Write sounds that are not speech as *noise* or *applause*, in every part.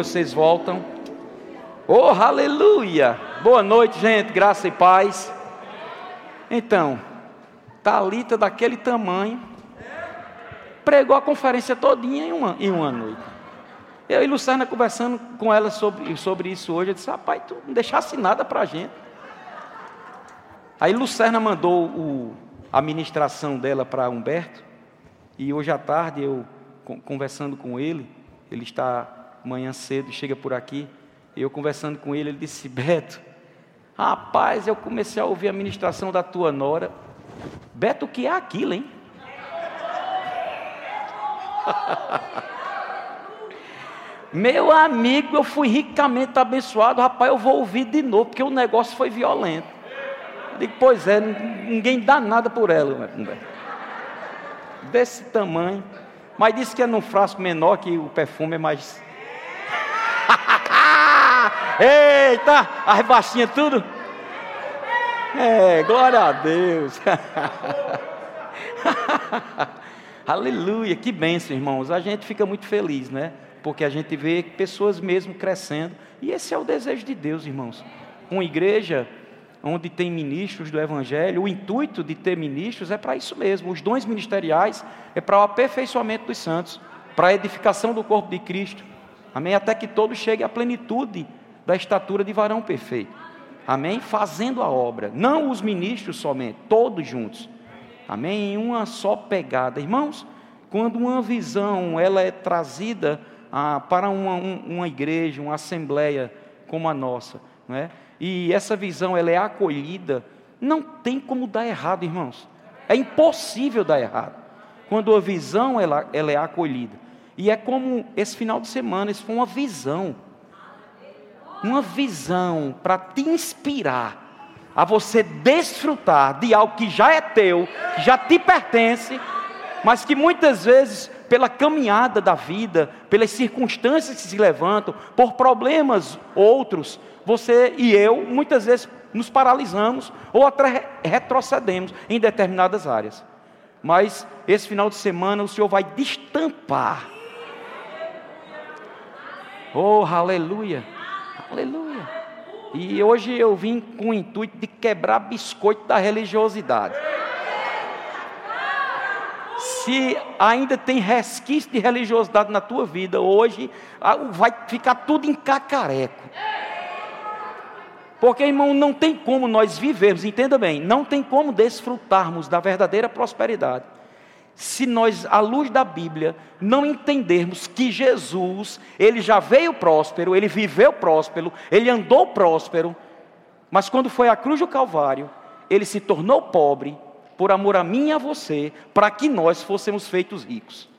Vocês voltam. Oh, aleluia! Boa noite, gente, graça e paz. Então, Talita daquele tamanho, pregou a conferência todinha em uma, em uma noite. Eu e Luciana conversando com ela sobre, sobre isso hoje, eu disse, rapaz, tu não deixasse nada para a gente. Aí Lucerna mandou o, a ministração dela para Humberto, e hoje à tarde eu, conversando com ele, ele está manhã cedo, chega por aqui, eu conversando com ele, ele disse, Beto, rapaz, eu comecei a ouvir a ministração da tua nora, Beto, o que é aquilo, hein? *laughs* Meu amigo, eu fui ricamente abençoado, rapaz, eu vou ouvir de novo, porque o negócio foi violento. Digo, pois é, ninguém dá nada por ela. Desse tamanho. Mas disse que é num frasco menor que o perfume é mais. Eita! As baixinhas tudo. É, glória a Deus. *laughs* Aleluia, que bênção, irmãos. A gente fica muito feliz, né? Porque a gente vê pessoas mesmo crescendo. E esse é o desejo de Deus, irmãos. Uma igreja onde tem ministros do Evangelho, o intuito de ter ministros é para isso mesmo. Os dons ministeriais é para o aperfeiçoamento dos santos, para a edificação do corpo de Cristo. Amém? Até que todos cheguem à plenitude da estatura de varão perfeito. Amém? Fazendo a obra. Não os ministros somente, todos juntos. Amém? Em uma só pegada. Irmãos, quando uma visão ela é trazida ah, para uma, um, uma igreja, uma assembleia como a nossa, não é? e essa visão ela é acolhida, não tem como dar errado, irmãos. É impossível dar errado. Quando a visão ela, ela é acolhida. E é como esse final de semana, isso foi uma visão. Uma visão para te inspirar a você desfrutar de algo que já é teu, que já te pertence, mas que muitas vezes, pela caminhada da vida, pelas circunstâncias que se levantam, por problemas outros, você e eu, muitas vezes, nos paralisamos ou até retrocedemos em determinadas áreas. Mas esse final de semana o Senhor vai destampar. Oh, aleluia, aleluia. E hoje eu vim com o intuito de quebrar biscoito da religiosidade. Se ainda tem resquício de religiosidade na tua vida, hoje ah, vai ficar tudo em cacareco. Porque, irmão, não tem como nós vivermos, entenda bem, não tem como desfrutarmos da verdadeira prosperidade se nós, à luz da Bíblia, não entendermos que Jesus, ele já veio próspero, ele viveu próspero, ele andou próspero, mas quando foi à cruz do Calvário, ele se tornou pobre por amor a mim e a você, para que nós fôssemos feitos ricos.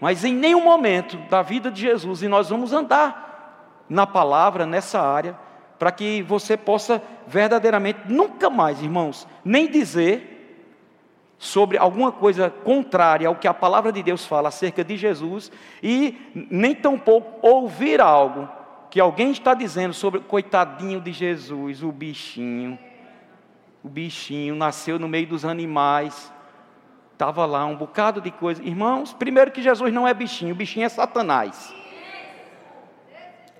Mas em nenhum momento da vida de Jesus, e nós vamos andar na palavra, nessa área, para que você possa verdadeiramente nunca mais, irmãos, nem dizer sobre alguma coisa contrária ao que a palavra de Deus fala acerca de Jesus e nem tampouco ouvir algo que alguém está dizendo sobre coitadinho de Jesus, o bichinho. O bichinho nasceu no meio dos animais. Estava lá um bocado de coisa. Irmãos, primeiro que Jesus não é bichinho, o bichinho é Satanás.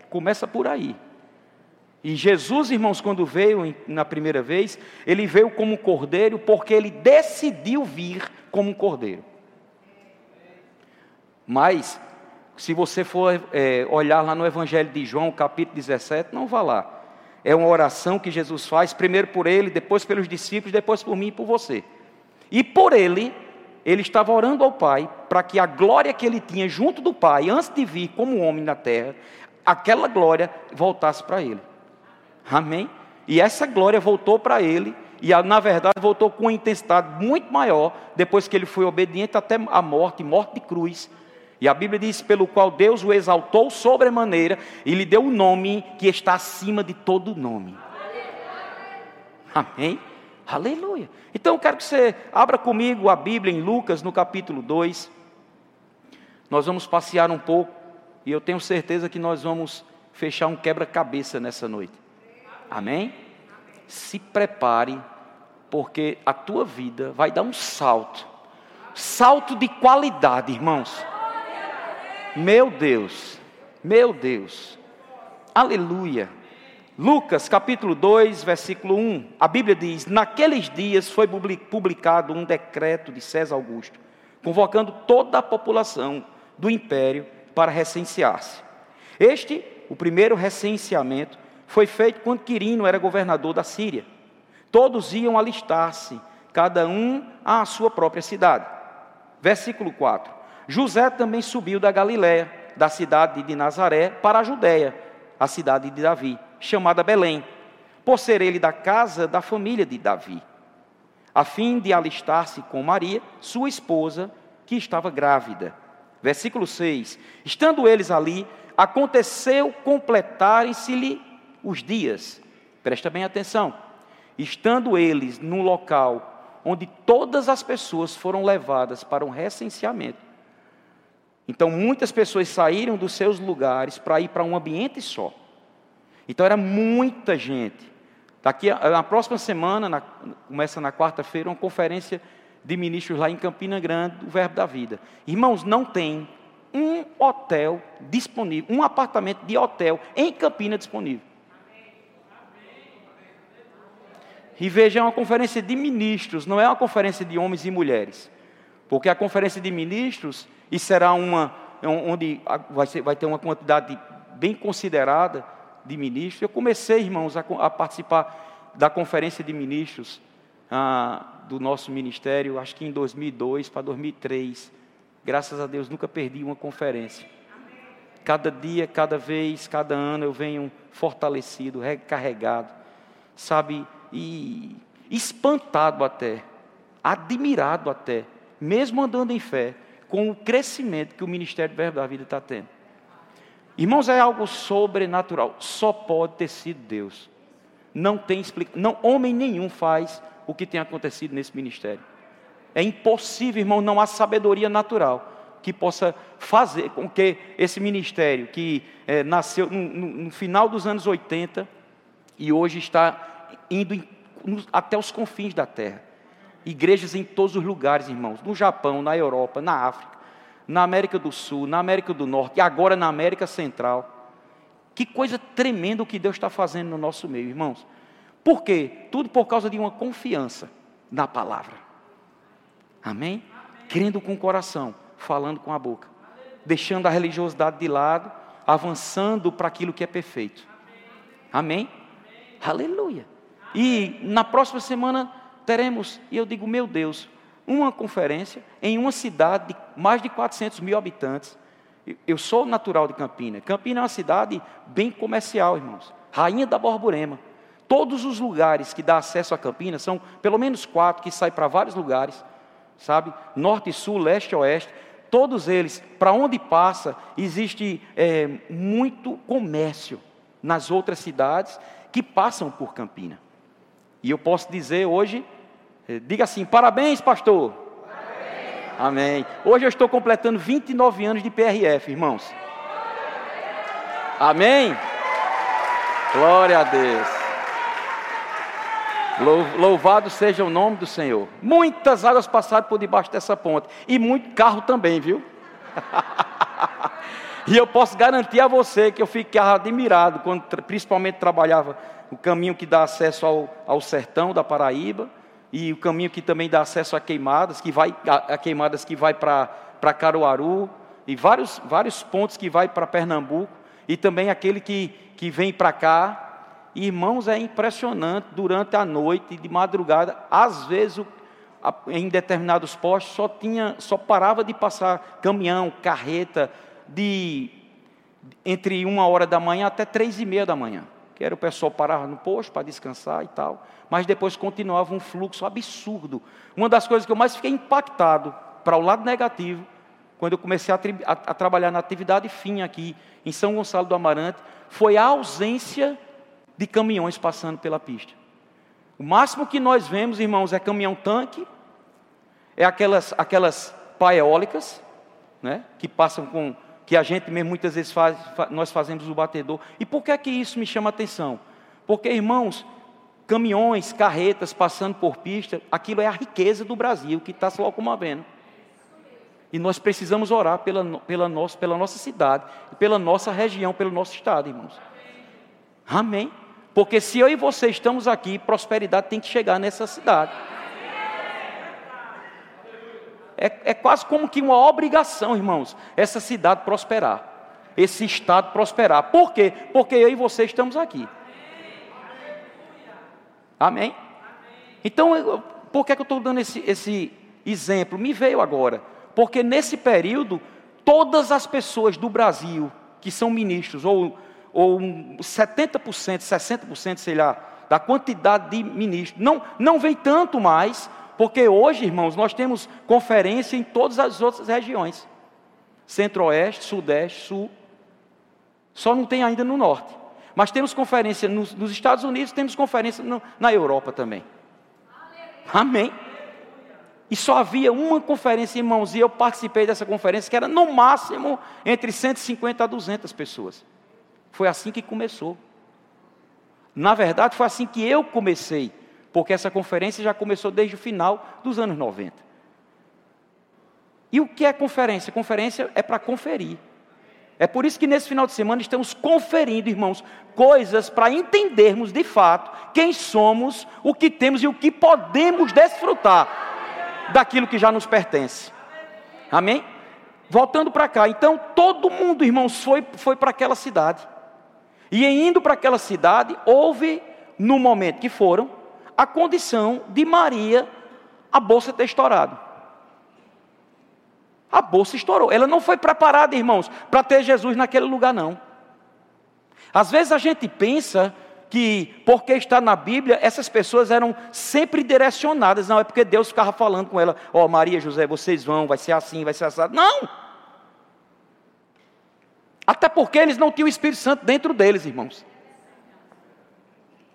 Começa por aí. E Jesus, irmãos, quando veio na primeira vez, ele veio como cordeiro porque ele decidiu vir como um cordeiro. Mas, se você for é, olhar lá no Evangelho de João, capítulo 17, não vá lá. É uma oração que Jesus faz, primeiro por ele, depois pelos discípulos, depois por mim e por você. E por ele, ele estava orando ao Pai para que a glória que ele tinha junto do Pai, antes de vir como homem na terra, aquela glória voltasse para ele. Amém? E essa glória voltou para ele, e na verdade voltou com uma intensidade muito maior, depois que ele foi obediente até a morte morte de cruz. E a Bíblia diz: pelo qual Deus o exaltou sobremaneira e lhe deu o um nome que está acima de todo nome. Amém? Aleluia. Então eu quero que você abra comigo a Bíblia em Lucas, no capítulo 2. Nós vamos passear um pouco, e eu tenho certeza que nós vamos fechar um quebra-cabeça nessa noite. Amém? Se prepare, porque a tua vida vai dar um salto salto de qualidade, irmãos. Meu Deus, Meu Deus. Aleluia. Lucas capítulo 2, versículo 1. A Bíblia diz: Naqueles dias foi publicado um decreto de César Augusto, convocando toda a população do império para recensear-se. Este, o primeiro recenseamento, foi feito quando Quirino era governador da Síria. Todos iam alistar-se, cada um à sua própria cidade. Versículo 4. José também subiu da Galiléia, da cidade de Nazaré, para a Judéia, a cidade de Davi, chamada Belém, por ser ele da casa da família de Davi, a fim de alistar-se com Maria, sua esposa, que estava grávida. Versículo 6: Estando eles ali, aconteceu completarem-se-lhe os dias. Presta bem atenção. Estando eles no local onde todas as pessoas foram levadas para um recenseamento. Então, muitas pessoas saíram dos seus lugares para ir para um ambiente só. Então, era muita gente. Daqui na próxima semana, na, começa na quarta-feira, uma conferência de ministros lá em Campina Grande, o Verbo da Vida. Irmãos, não tem um hotel disponível, um apartamento de hotel em Campina disponível. E veja, é uma conferência de ministros, não é uma conferência de homens e mulheres. Porque a conferência de ministros, e será uma, onde vai, ser, vai ter uma quantidade bem considerada de ministros. Eu comecei, irmãos, a, a participar da conferência de ministros ah, do nosso ministério, acho que em 2002 para 2003. Graças a Deus, nunca perdi uma conferência. Cada dia, cada vez, cada ano eu venho fortalecido, recarregado, sabe, e espantado até, admirado até, mesmo andando em fé, com o crescimento que o Ministério do Verbo da Vida está tendo. Irmãos, é algo sobrenatural, só pode ter sido Deus. Não tem explicação, não, homem nenhum faz o que tem acontecido nesse ministério. É impossível, irmão, não há sabedoria natural que possa fazer com que esse ministério, que é, nasceu no, no, no, final dos anos 80 e hoje está indo em, no, até os confins da terra. Igrejas em todos os lugares, irmãos, no Japão, na Europa, na África, na América do Sul, na América do Norte e agora na América Central. Que coisa tremenda o que Deus está fazendo no nosso meio, irmãos. Por quê? Tudo por causa de uma confiança na palavra. Amém? Crendo com o coração, falando com a boca, deixando a religiosidade de lado, avançando para aquilo que é perfeito. Amém? Aleluia. E na próxima semana teremos, e eu digo, meu Deus, uma conferência em uma cidade de mais de 400 mil habitantes. Eu sou natural de Campina. Campina é uma cidade bem comercial, irmãos. Rainha da Borborema. Todos os lugares que dá acesso a Campinas, são pelo menos quatro que saem para vários lugares, sabe? Norte, sul, leste, oeste. Todos eles, para onde passa, existe é, muito comércio nas outras cidades que passam por Campina. E eu posso dizer hoje, é, diga assim: parabéns, pastor. Parabéns. Amém. Hoje eu estou completando 29 anos de PRF, irmãos. Amém. Glória a Deus. Louvado seja o nome do Senhor. Muitas águas passaram por debaixo dessa ponte. E muito carro também, viu? *laughs* e eu posso garantir a você que eu ficava admirado, quando principalmente trabalhava o caminho que dá acesso ao, ao sertão da Paraíba, e o caminho que também dá acesso a queimadas, que vai a, a queimadas que vai para Caruaru, e vários, vários pontos que vai para Pernambuco, e também aquele que, que vem para cá, Irmãos, é impressionante, durante a noite, de madrugada, às vezes em determinados postos só tinha, só parava de passar caminhão, carreta, de entre uma hora da manhã até três e meia da manhã. Que era o pessoal parava no posto para descansar e tal, mas depois continuava um fluxo absurdo. Uma das coisas que eu mais fiquei impactado para o lado negativo, quando eu comecei a, a, a trabalhar na atividade fim aqui em São Gonçalo do Amarante, foi a ausência de caminhões passando pela pista. O máximo que nós vemos, irmãos, é caminhão-tanque, é aquelas, aquelas eólicas, né, que passam com, que a gente mesmo muitas vezes faz, nós fazemos o batedor. E por que é que isso me chama atenção? Porque, irmãos, caminhões, carretas passando por pista, aquilo é a riqueza do Brasil que está se locomovendo. E nós precisamos orar pela, pela, nossa, pela nossa cidade, pela nossa região, pelo nosso estado, irmãos. Amém. Porque se eu e você estamos aqui, prosperidade tem que chegar nessa cidade. É, é quase como que uma obrigação, irmãos, essa cidade prosperar, esse estado prosperar. Por quê? Porque eu e você estamos aqui. Amém? Então, por que, é que eu estou dando esse, esse exemplo? Me veio agora. Porque nesse período, todas as pessoas do Brasil que são ministros, ou, ou 70%, 60%, sei lá, da quantidade de ministros, não, não vem tanto mais, porque hoje, irmãos, nós temos conferência em todas as outras regiões. Centro-Oeste, Sudeste, Sul. Só não tem ainda no Norte. Mas temos conferência nos, nos Estados Unidos, temos conferência no, na Europa também. Amém. E só havia uma conferência, irmãos, e eu participei dessa conferência, que era no máximo entre 150 a 200 pessoas. Foi assim que começou. Na verdade, foi assim que eu comecei, porque essa conferência já começou desde o final dos anos 90. E o que é conferência? Conferência é para conferir. É por isso que nesse final de semana estamos conferindo, irmãos, coisas para entendermos de fato quem somos, o que temos e o que podemos desfrutar daquilo que já nos pertence. Amém? Voltando para cá, então todo mundo, irmãos, foi, foi para aquela cidade. E indo para aquela cidade, houve, no momento que foram, a condição de Maria, a bolsa ter estourado. A bolsa estourou. Ela não foi preparada, irmãos, para ter Jesus naquele lugar, não. Às vezes a gente pensa que, porque está na Bíblia, essas pessoas eram sempre direcionadas. Não, é porque Deus ficava falando com ela: Ó, oh, Maria, José, vocês vão, vai ser assim, vai ser assado. Não! Até porque eles não tinham o Espírito Santo dentro deles, irmãos.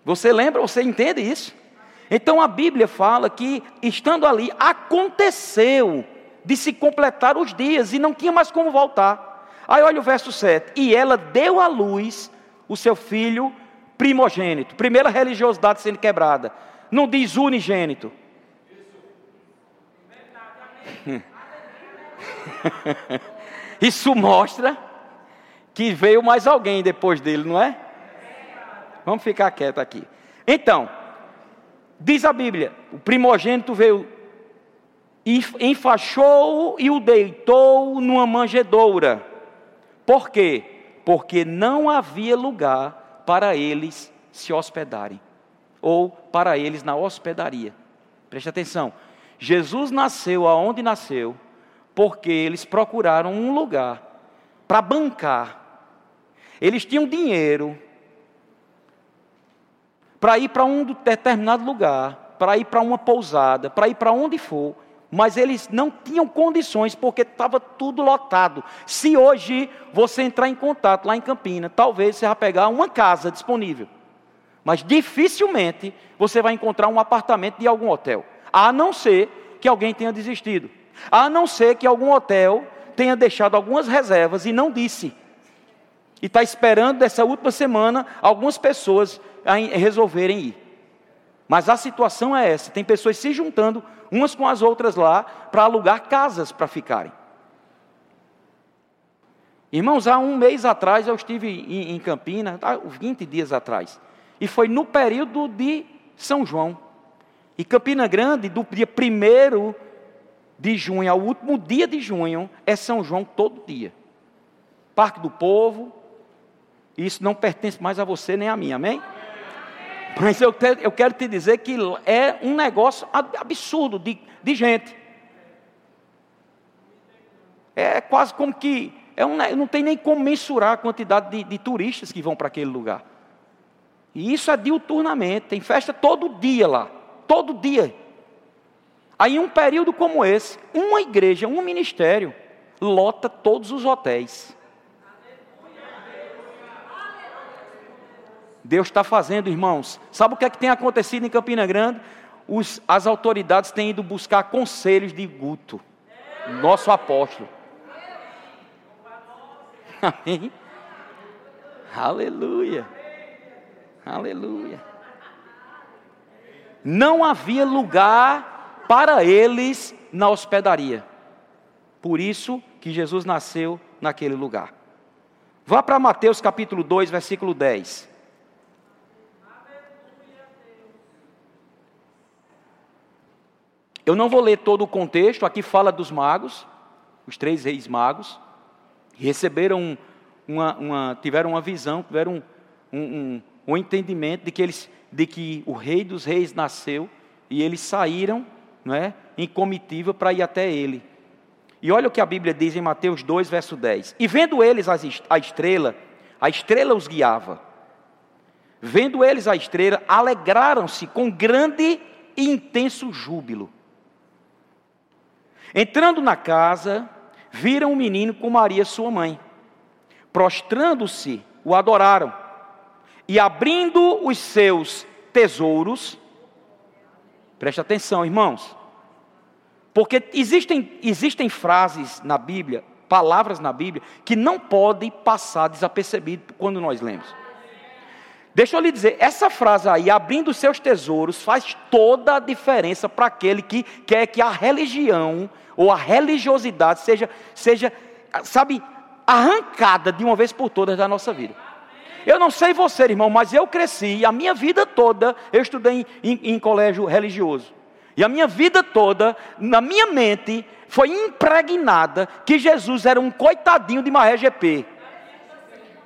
Você lembra, você entende isso? Então a Bíblia fala que, estando ali, aconteceu de se completar os dias e não tinha mais como voltar. Aí olha o verso 7: E ela deu à luz o seu filho primogênito. Primeira religiosidade sendo quebrada. Não diz unigênito. *laughs* Isso mostra que veio mais alguém depois dele, não é? Vamos ficar quieto aqui. Então, diz a Bíblia: o primogênito veio, enfaixou e o deitou numa manjedoura. Por quê? Porque não havia lugar para eles se hospedarem, ou para eles na hospedaria. Preste atenção. Jesus nasceu aonde nasceu, porque eles procuraram um lugar para bancar. Eles tinham dinheiro para ir para um determinado lugar, para ir para uma pousada, para ir para onde for, mas eles não tinham condições porque estava tudo lotado. Se hoje você entrar em contato lá em Campina, talvez você vá pegar uma casa disponível, mas dificilmente você vai encontrar um apartamento de algum hotel, a não ser que alguém tenha desistido, a não ser que algum hotel tenha deixado algumas reservas e não disse. E está esperando dessa última semana algumas pessoas resolverem ir. Mas a situação é essa: tem pessoas se juntando umas com as outras lá para alugar casas para ficarem. Irmãos, há um mês atrás eu estive em, em Campinas, 20 dias atrás, e foi no período de São João. E Campina Grande, do dia 1 de junho ao último dia de junho, é São João todo dia. Parque do Povo, isso não pertence mais a você nem a mim, amém? Mas eu, te, eu quero te dizer que é um negócio absurdo de, de gente. É quase como que. É um, não tem nem como mensurar a quantidade de, de turistas que vão para aquele lugar. E isso é diuturnamente, tem festa todo dia lá. Todo dia. Aí, em um período como esse, uma igreja, um ministério, lota todos os hotéis. Deus está fazendo, irmãos. Sabe o que é que tem acontecido em Campina Grande? Os, as autoridades têm ido buscar conselhos de Guto, nosso apóstolo. *laughs* Amém? Aleluia. Aleluia. Não havia lugar para eles na hospedaria. Por isso que Jesus nasceu naquele lugar. Vá para Mateus capítulo 2, versículo 10. Eu não vou ler todo o contexto, aqui fala dos magos, os três reis magos, receberam uma, uma tiveram uma visão, tiveram um, um, um entendimento de que, eles, de que o rei dos reis nasceu e eles saíram não é, em comitiva para ir até ele. E olha o que a Bíblia diz em Mateus 2, verso 10. E vendo eles a estrela, a estrela os guiava. Vendo eles a estrela, alegraram-se com grande e intenso júbilo. Entrando na casa, viram o menino com Maria, sua mãe. Prostrando-se, o adoraram. E abrindo os seus tesouros, preste atenção, irmãos, porque existem, existem frases na Bíblia, palavras na Bíblia, que não podem passar desapercebido quando nós lemos. Deixa eu lhe dizer, essa frase aí, abrindo seus tesouros, faz toda a diferença para aquele que quer que a religião ou a religiosidade seja, seja, sabe, arrancada de uma vez por todas da nossa vida. Eu não sei você, irmão, mas eu cresci, a minha vida toda, eu estudei em, em, em colégio religioso. E a minha vida toda, na minha mente, foi impregnada que Jesus era um coitadinho de Maré GP.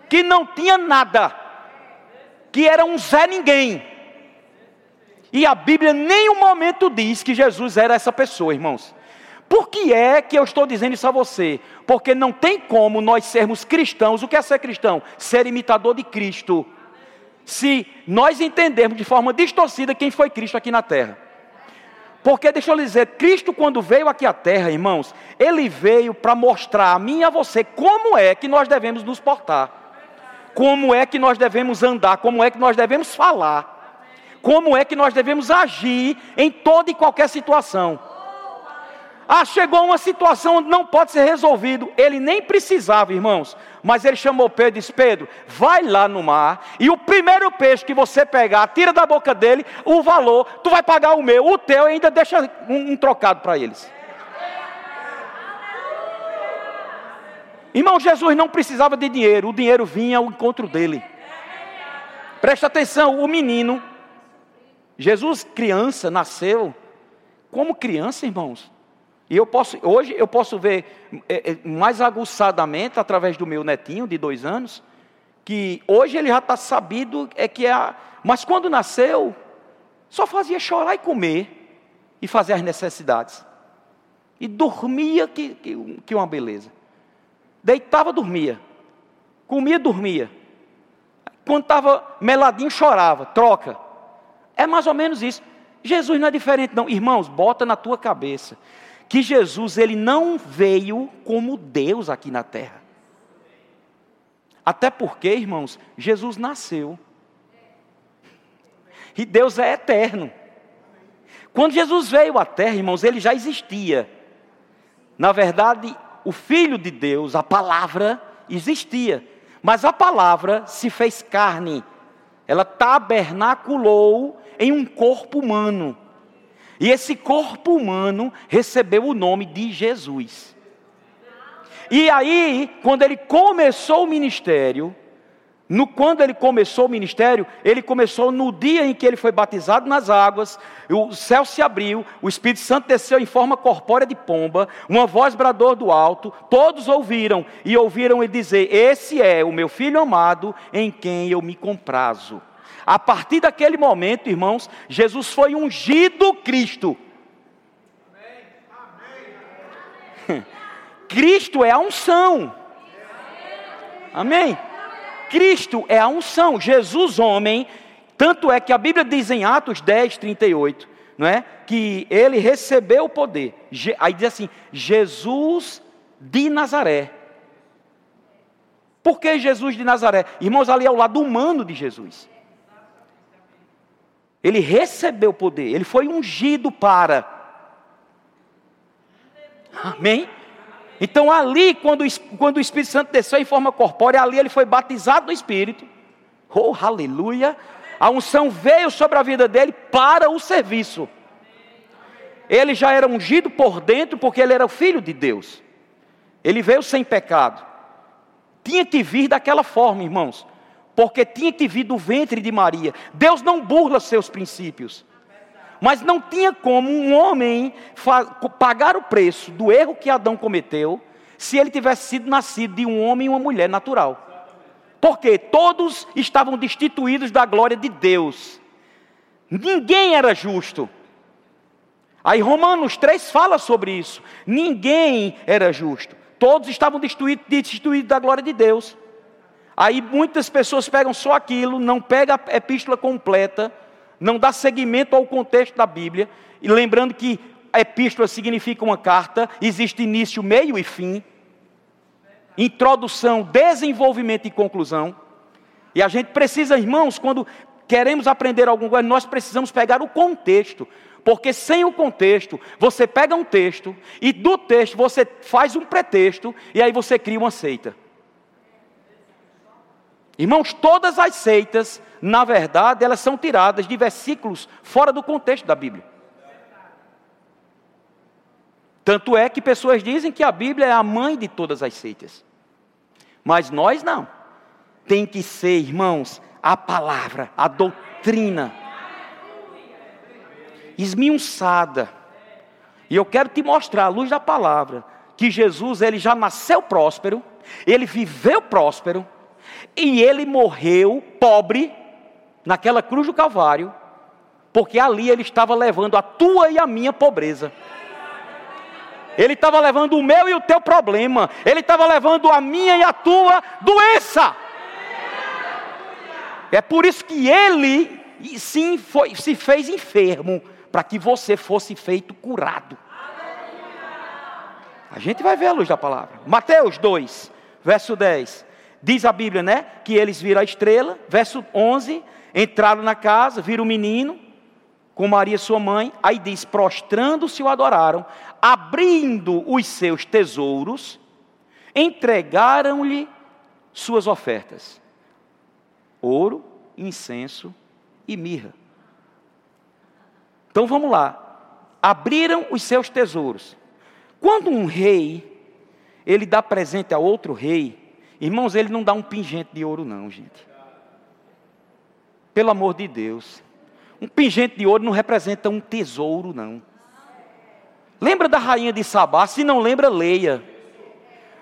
Que não tinha nada. Que era um Zé Ninguém. E a Bíblia em nenhum momento diz que Jesus era essa pessoa, irmãos. Por que é que eu estou dizendo isso a você? Porque não tem como nós sermos cristãos. O que é ser cristão? Ser imitador de Cristo. Se nós entendermos de forma distorcida quem foi Cristo aqui na terra. Porque deixa eu lhe dizer, Cristo quando veio aqui à terra, irmãos, ele veio para mostrar a mim e a você como é que nós devemos nos portar. Como é que nós devemos andar, como é que nós devemos falar. Como é que nós devemos agir em toda e qualquer situação. Ah, chegou uma situação onde não pode ser resolvido. Ele nem precisava, irmãos. Mas ele chamou Pedro e disse: Pedro, vai lá no mar. E o primeiro peixe que você pegar, tira da boca dele o valor. Tu vai pagar o meu, o teu, e ainda deixa um, um trocado para eles. Irmão, Jesus não precisava de dinheiro. O dinheiro vinha ao encontro dele. Presta atenção: o menino, Jesus, criança, nasceu. Como criança, irmãos e eu posso, hoje eu posso ver é, é, mais aguçadamente através do meu netinho de dois anos, que hoje ele já está sabido é que é, a, mas quando nasceu só fazia chorar e comer e fazer as necessidades e dormia que, que, que uma beleza, deitava dormia, comia dormia, quando estava meladinho chorava, troca, é mais ou menos isso. Jesus não é diferente não, irmãos, bota na tua cabeça que Jesus ele não veio como Deus aqui na terra. Até porque, irmãos, Jesus nasceu. E Deus é eterno. Quando Jesus veio à terra, irmãos, ele já existia. Na verdade, o Filho de Deus, a palavra, existia. Mas a palavra se fez carne. Ela tabernaculou em um corpo humano. E esse corpo humano recebeu o nome de Jesus. E aí, quando ele começou o ministério, no, quando ele começou o ministério, ele começou no dia em que ele foi batizado nas águas, o céu se abriu, o Espírito Santo desceu em forma corpórea de pomba, uma voz bradou do alto, todos ouviram, e ouviram ele dizer: Esse é o meu filho amado, em quem eu me comprazo. A partir daquele momento, irmãos, Jesus foi ungido Cristo. *laughs* Cristo é a unção. Amém? Cristo é a unção. Jesus, homem, tanto é que a Bíblia diz em Atos 10, 38, não é? Que ele recebeu o poder. Aí diz assim: Jesus de Nazaré. Por que Jesus de Nazaré? Irmãos, ali é o lado humano de Jesus. Ele recebeu poder, ele foi ungido para. Amém? Então, ali, quando, quando o Espírito Santo desceu em forma corpórea, ali ele foi batizado no Espírito. Oh, aleluia! A unção veio sobre a vida dele para o serviço. Ele já era ungido por dentro, porque ele era o filho de Deus. Ele veio sem pecado. Tinha que vir daquela forma, irmãos, porque tinha que vir do ventre de Maria. Deus não burla seus princípios. Mas não tinha como um homem pagar o preço do erro que Adão cometeu se ele tivesse sido nascido de um homem e uma mulher natural. Porque todos estavam destituídos da glória de Deus. Ninguém era justo. Aí Romanos 3 fala sobre isso. Ninguém era justo. Todos estavam destituídos, destituídos da glória de Deus. Aí muitas pessoas pegam só aquilo, não pegam a epístola completa, não dá seguimento ao contexto da Bíblia, e lembrando que a epístola significa uma carta, existe início, meio e fim, introdução, desenvolvimento e conclusão. E a gente precisa, irmãos, quando queremos aprender alguma coisa, nós precisamos pegar o contexto. Porque sem o contexto, você pega um texto e do texto você faz um pretexto e aí você cria uma seita. Irmãos, todas as seitas, na verdade, elas são tiradas de versículos fora do contexto da Bíblia. Tanto é que pessoas dizem que a Bíblia é a mãe de todas as seitas. Mas nós não. Tem que ser, irmãos, a palavra, a doutrina esmiuçada. E eu quero te mostrar à luz da palavra que Jesus ele já nasceu próspero, ele viveu próspero e ele morreu pobre naquela cruz do Calvário, porque ali ele estava levando a tua e a minha pobreza. Ele estava levando o meu e o teu problema. Ele estava levando a minha e a tua doença. É por isso que ele sim foi, se fez enfermo para que você fosse feito curado. A gente vai ver a luz da palavra. Mateus 2, verso 10. Diz a Bíblia, né? Que eles viram a estrela. Verso 11. Entraram na casa, viram o menino com Maria, sua mãe. Aí diz: prostrando-se o adoraram, abrindo os seus tesouros, entregaram-lhe suas ofertas: ouro, incenso e mirra. Então vamos lá. Abriram os seus tesouros. Quando um rei, ele dá presente a outro rei, irmãos, ele não dá um pingente de ouro, não, gente. Pelo amor de Deus. Um pingente de ouro não representa um tesouro, não. Lembra da rainha de Sabá? Se não lembra, leia.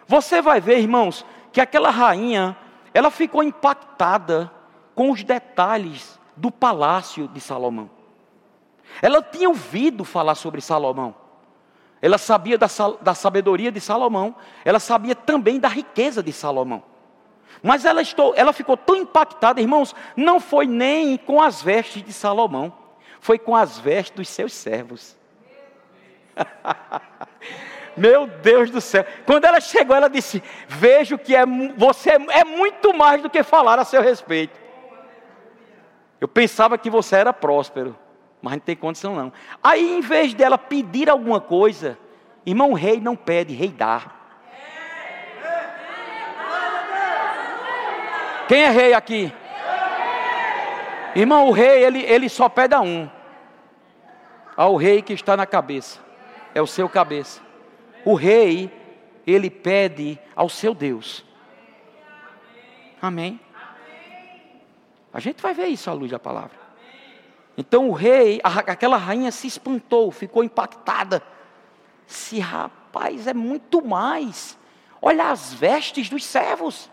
Você vai ver, irmãos, que aquela rainha, ela ficou impactada com os detalhes do palácio de Salomão. Ela tinha ouvido falar sobre Salomão. Ela sabia da, da sabedoria de Salomão. Ela sabia também da riqueza de Salomão. Mas ela, estou, ela ficou tão impactada, irmãos, não foi nem com as vestes de Salomão, foi com as vestes dos seus servos. *laughs* Meu Deus do céu. Quando ela chegou, ela disse: Vejo que é, você é, é muito mais do que falar a seu respeito. Eu pensava que você era próspero mas não tem condição não. Aí, em vez dela pedir alguma coisa, irmão, o rei não pede, rei dá. Quem é rei aqui? Irmão, o rei, ele, ele só pede a um. Ao rei que está na cabeça. É o seu cabeça. O rei, ele pede ao seu Deus. Amém? A gente vai ver isso à luz da palavra. Então o rei, aquela rainha se espantou, ficou impactada. Se rapaz é muito mais. Olha as vestes dos servos.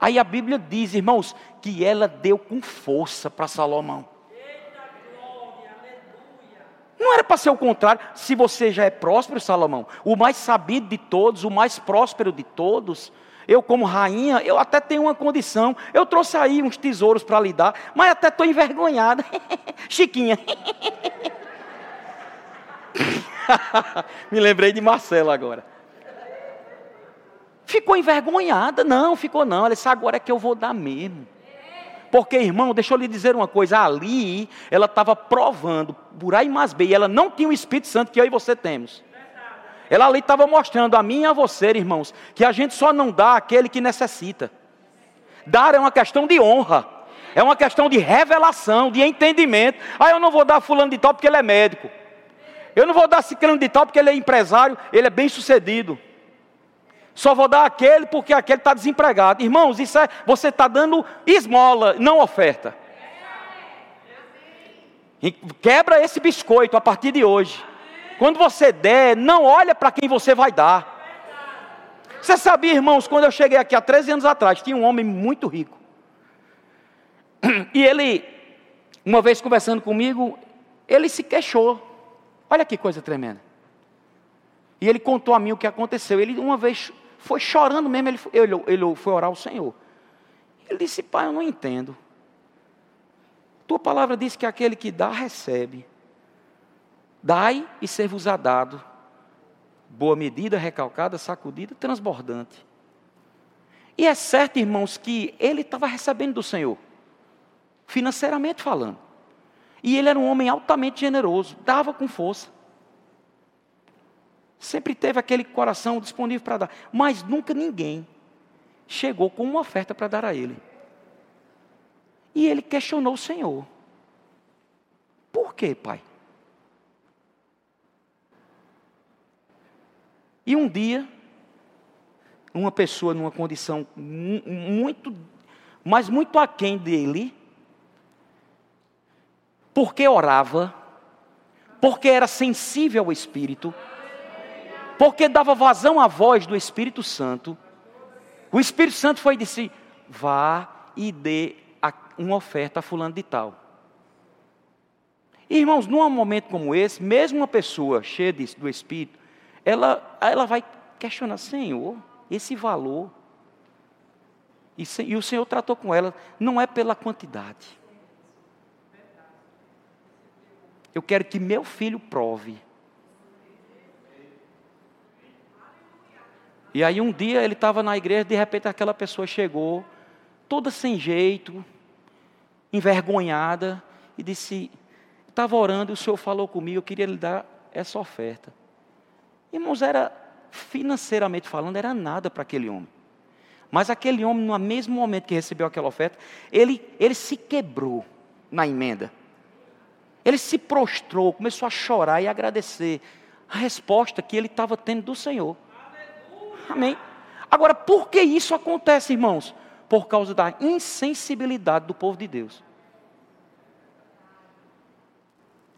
Aí a Bíblia diz, irmãos, que ela deu com força para Salomão. Não era para ser o contrário. Se você já é próspero, Salomão, o mais sabido de todos, o mais próspero de todos, eu, como rainha, eu até tenho uma condição. Eu trouxe aí uns tesouros para lhe dar, mas até estou envergonhada. *laughs* Chiquinha. *laughs* Me lembrei de Marcela agora. Ficou envergonhada? Não, ficou não. Ela disse: agora é que eu vou dar mesmo. Porque, irmão, deixa eu lhe dizer uma coisa: ali ela estava provando, por A e mais B, e ela não tinha o Espírito Santo que eu e você temos. Ela ali estava mostrando a mim e a você, irmãos, que a gente só não dá aquele que necessita. Dar é uma questão de honra, é uma questão de revelação, de entendimento. Ah, eu não vou dar fulano de tal porque ele é médico. Eu não vou dar ciclano de tal porque ele é empresário, ele é bem sucedido. Só vou dar aquele porque aquele está desempregado. Irmãos, isso é, você está dando esmola, não oferta. Quebra esse biscoito a partir de hoje. Quando você der, não olha para quem você vai dar. Você sabia, irmãos, quando eu cheguei aqui há 13 anos atrás, tinha um homem muito rico. E ele, uma vez conversando comigo, ele se queixou. Olha que coisa tremenda. E ele contou a mim o que aconteceu. Ele uma vez foi chorando mesmo, ele, ele, ele foi orar ao Senhor. Ele disse, pai, eu não entendo. Tua palavra diz que aquele que dá, recebe. Dai e ser-vos-á dado. Boa medida, recalcada, sacudida, transbordante. E é certo, irmãos, que ele estava recebendo do Senhor, financeiramente falando. E ele era um homem altamente generoso, dava com força. Sempre teve aquele coração disponível para dar. Mas nunca ninguém chegou com uma oferta para dar a ele. E ele questionou o Senhor: Por quê, pai? E um dia, uma pessoa numa condição muito, mas muito aquém dele, porque orava, porque era sensível ao Espírito, porque dava vazão à voz do Espírito Santo, o Espírito Santo foi e disse: vá e dê uma oferta a fulano de tal. Irmãos, num momento como esse, mesmo uma pessoa cheia do Espírito, ela, ela vai questionar, Senhor, esse valor. E, e o Senhor tratou com ela, não é pela quantidade. Eu quero que meu filho prove E aí um dia ele estava na igreja, de repente aquela pessoa chegou, toda sem jeito, envergonhada, e disse: Estava orando o Senhor falou comigo, eu queria lhe dar essa oferta. Irmãos, era financeiramente falando, era nada para aquele homem. Mas aquele homem, no mesmo momento que recebeu aquela oferta, ele, ele se quebrou na emenda. Ele se prostrou, começou a chorar e agradecer a resposta que ele estava tendo do Senhor. Amém? Agora, por que isso acontece, irmãos? Por causa da insensibilidade do povo de Deus.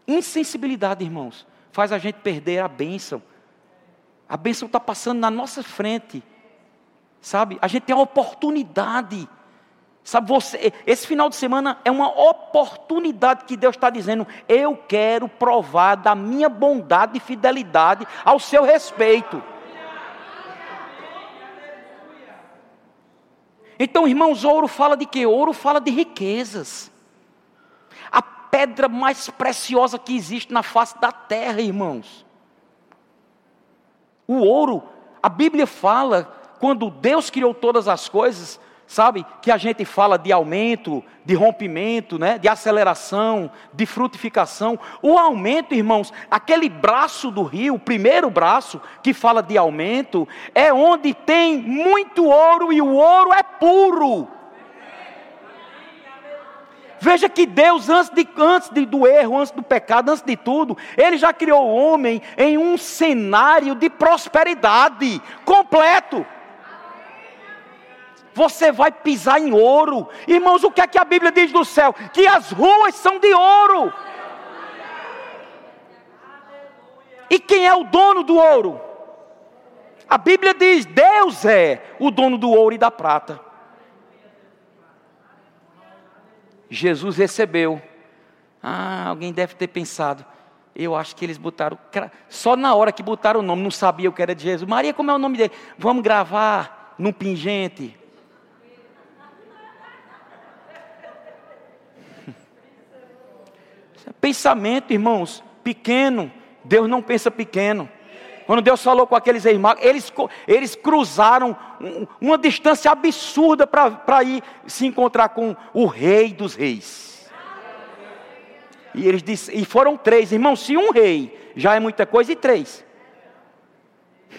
Insensibilidade, irmãos, faz a gente perder a bênção. A bênção está passando na nossa frente. Sabe? A gente tem a oportunidade. Sabe, você, esse final de semana é uma oportunidade que Deus está dizendo: eu quero provar da minha bondade e fidelidade ao seu respeito. Então, irmãos, ouro fala de quê? Ouro fala de riquezas. A pedra mais preciosa que existe na face da terra, irmãos. O ouro, a Bíblia fala, quando Deus criou todas as coisas, sabe? Que a gente fala de aumento, de rompimento, né? de aceleração, de frutificação. O aumento, irmãos, aquele braço do rio, o primeiro braço que fala de aumento, é onde tem muito ouro e o ouro é puro. Veja que Deus, antes, de, antes de, do erro, antes do pecado, antes de tudo, Ele já criou o homem em um cenário de prosperidade completo você vai pisar em ouro. Irmãos, o que é que a Bíblia diz do céu? Que as ruas são de ouro. E quem é o dono do ouro? A Bíblia diz: Deus é o dono do ouro e da prata. Jesus recebeu. Ah, alguém deve ter pensado. Eu acho que eles botaram. Só na hora que botaram o nome, não sabia o que era de Jesus. Maria, como é o nome dele? Vamos gravar num pingente. *laughs* Pensamento, irmãos, pequeno. Deus não pensa pequeno. Quando Deus falou com aqueles irmãos, eles, eles cruzaram uma distância absurda para ir se encontrar com o rei dos reis. E eles disse, e foram três, irmãos, se um rei já é muita coisa, e três.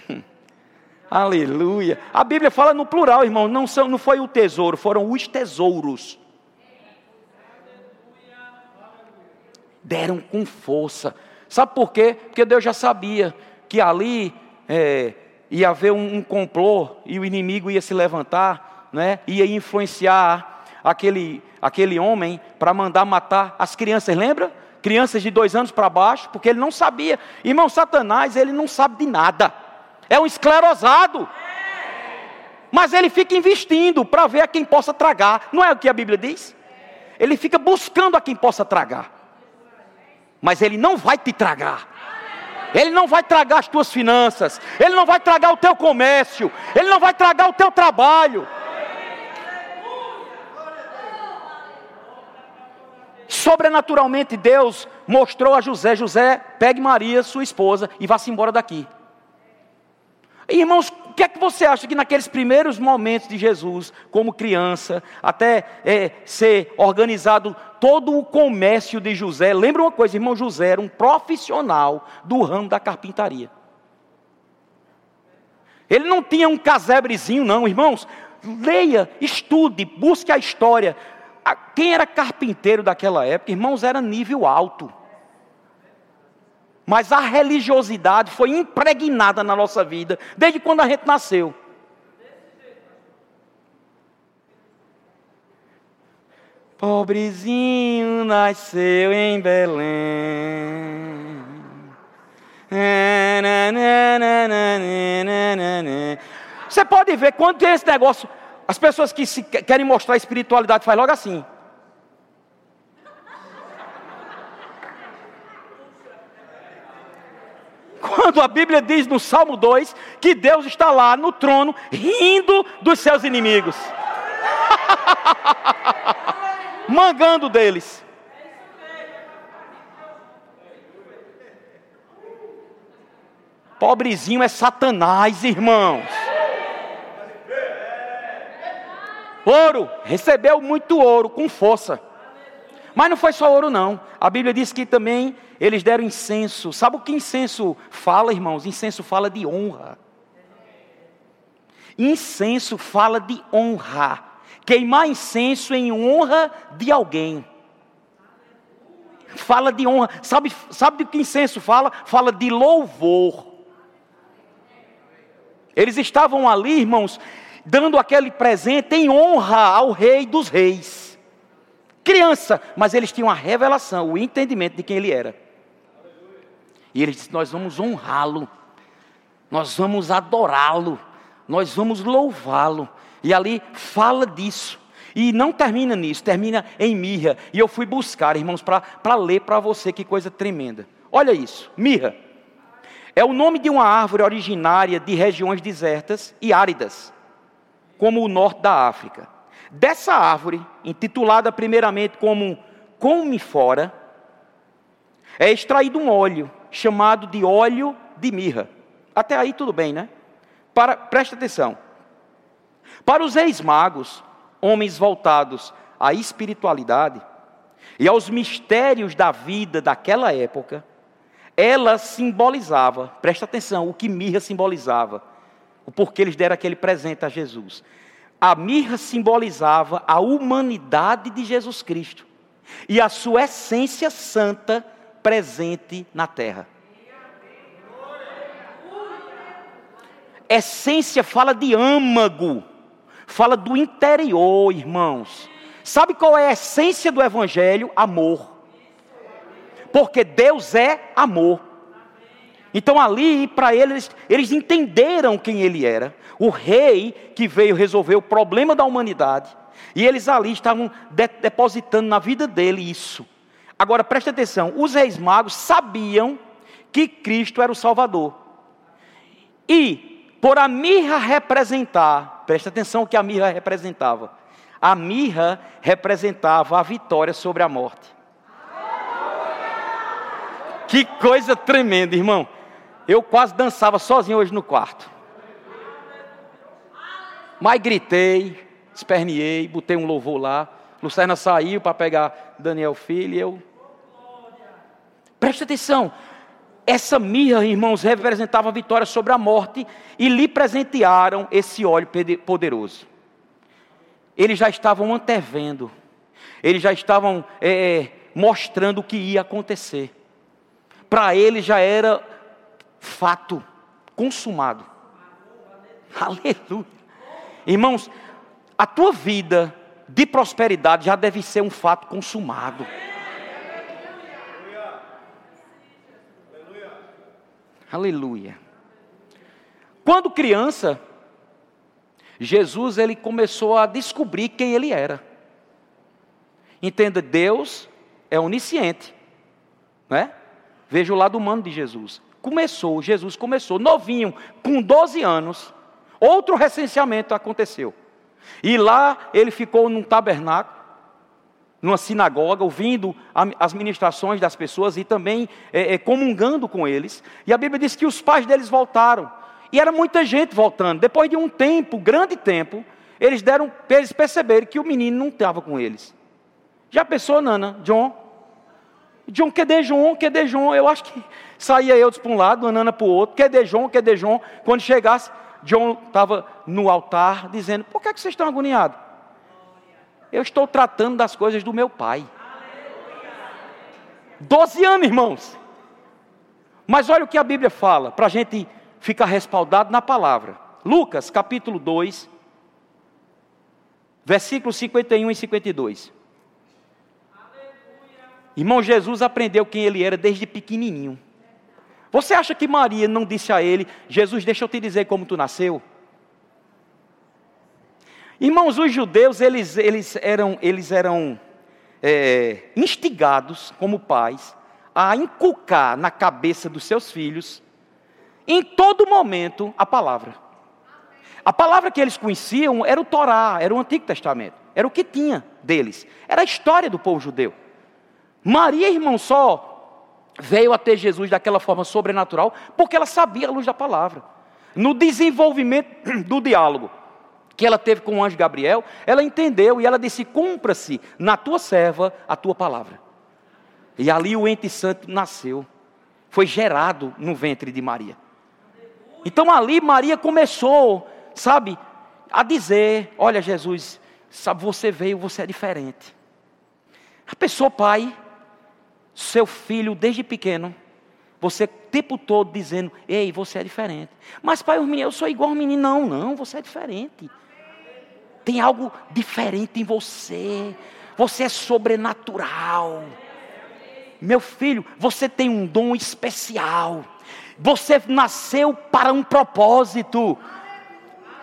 *laughs* Aleluia. A Bíblia fala no plural, irmão, não, são, não foi o tesouro, foram os tesouros. deram com força. Sabe por quê? Porque Deus já sabia que ali é, ia haver um, um complô e o inimigo ia se levantar, né? ia influenciar aquele, aquele homem para mandar matar as crianças, lembra? Crianças de dois anos para baixo, porque ele não sabia. Irmão, Satanás, ele não sabe de nada. É um esclerosado. Mas ele fica investindo para ver a quem possa tragar. Não é o que a Bíblia diz? Ele fica buscando a quem possa tragar. Mas ele não vai te tragar. Ele não vai tragar as tuas finanças. Ele não vai tragar o teu comércio. Ele não vai tragar o teu trabalho. Sobrenaturalmente Deus mostrou a José: José, pegue Maria, sua esposa, e vá-se embora daqui. Irmãos, o que é que você acha que naqueles primeiros momentos de Jesus, como criança, até é, ser organizado todo o comércio de José? Lembra uma coisa, irmão José era um profissional do ramo da carpintaria. Ele não tinha um casebrezinho, não, irmãos. Leia, estude, busque a história. Quem era carpinteiro daquela época, irmãos, era nível alto. Mas a religiosidade foi impregnada na nossa vida desde quando a gente nasceu. Pobrezinho nasceu em Belém. Você pode ver quando tem esse negócio, as pessoas que querem mostrar espiritualidade faz logo assim. Quando a Bíblia diz no Salmo 2 que Deus está lá no trono rindo dos seus inimigos, *laughs* mangando deles. Pobrezinho é Satanás, irmãos. Ouro, recebeu muito ouro com força. Mas não foi só ouro, não. A Bíblia diz que também eles deram incenso. Sabe o que incenso fala, irmãos? Incenso fala de honra. Incenso fala de honra. Queimar incenso em honra de alguém. Fala de honra. Sabe, sabe do que incenso fala? Fala de louvor. Eles estavam ali, irmãos, dando aquele presente em honra ao Rei dos Reis criança, mas eles tinham a revelação, o entendimento de quem ele era. E ele disse: Nós vamos honrá-lo, nós vamos adorá-lo, nós vamos louvá-lo. E ali fala disso. E não termina nisso, termina em mirra. E eu fui buscar, irmãos, para ler para você que coisa tremenda. Olha isso, mirra. É o nome de uma árvore originária de regiões desertas e áridas, como o norte da África. Dessa árvore, intitulada primeiramente como come fora, é extraído um óleo chamado de óleo de mirra. Até aí tudo bem, né? Para, presta atenção. Para os reis magos, homens voltados à espiritualidade e aos mistérios da vida daquela época, ela simbolizava, presta atenção, o que mirra simbolizava, o porquê eles deram aquele presente a Jesus a mirra simbolizava a humanidade de Jesus Cristo e a sua essência santa presente na terra. Essência fala de âmago, fala do interior, irmãos. Sabe qual é a essência do Evangelho? Amor. Porque Deus é amor. Então ali, para eles, eles entenderam quem ele era, o rei que veio resolver o problema da humanidade, e eles ali estavam de depositando na vida dele isso. Agora preste atenção: os reis magos sabiam que Cristo era o Salvador, e por a mirra representar, preste atenção o que a mirra representava: a mirra representava a vitória sobre a morte. Que coisa tremenda, irmão. Eu quase dançava sozinho hoje no quarto. Mas gritei, esperneei, botei um louvor lá. Lucerna saiu para pegar Daniel Filho e eu. Preste atenção. Essa mirra, irmãos, representava a vitória sobre a morte e lhe presentearam esse óleo poderoso. Eles já estavam antevendo, eles já estavam é, mostrando o que ia acontecer. Para eles já era fato consumado. Aleluia. Irmãos, a tua vida de prosperidade já deve ser um fato consumado. Aleluia. Quando criança, Jesus ele começou a descobrir quem ele era. Entenda, Deus é onisciente, né? Veja o lado humano de Jesus. Começou, Jesus começou novinho, com 12 anos. Outro recenseamento aconteceu. E lá ele ficou num tabernáculo, numa sinagoga, ouvindo as ministrações das pessoas e também é, é, comungando com eles. E a Bíblia diz que os pais deles voltaram. E era muita gente voltando. Depois de um tempo, grande tempo, eles deram, eles perceberam que o menino não estava com eles. Já pensou, Nana? John? John, cadê John? Cadê John? Eu acho que saía eu para um lado, Nana para o outro. Cadê John? Cadê John? Quando chegasse, John estava no altar dizendo: Por que, é que vocês estão agoniados? Eu estou tratando das coisas do meu pai. Doze anos, irmãos. Mas olha o que a Bíblia fala, para a gente ficar respaldado na palavra. Lucas capítulo 2, versículos 51 e 52. Irmão, Jesus aprendeu quem ele era desde pequenininho. Você acha que Maria não disse a ele: Jesus, deixa eu te dizer como tu nasceu? Irmãos, os judeus, eles, eles eram, eles eram é, instigados, como pais, a inculcar na cabeça dos seus filhos, em todo momento, a palavra. A palavra que eles conheciam era o Torá, era o Antigo Testamento, era o que tinha deles, era a história do povo judeu. Maria, irmão, só veio a ter Jesus daquela forma sobrenatural porque ela sabia a luz da palavra. No desenvolvimento *clears throat* do diálogo que ela teve com o anjo Gabriel, ela entendeu e ela disse: Cumpra-se na tua serva a tua palavra. E ali o ente santo nasceu, foi gerado no ventre de Maria. Então ali Maria começou, sabe, a dizer: Olha, Jesus, sabe, você veio, você é diferente. A pessoa, pai, seu filho desde pequeno, você o tempo todo dizendo, ei, você é diferente. Mas pai, eu sou igual ao menino. Não, não, você é diferente. Tem algo diferente em você. Você é sobrenatural. Meu filho, você tem um dom especial. Você nasceu para um propósito.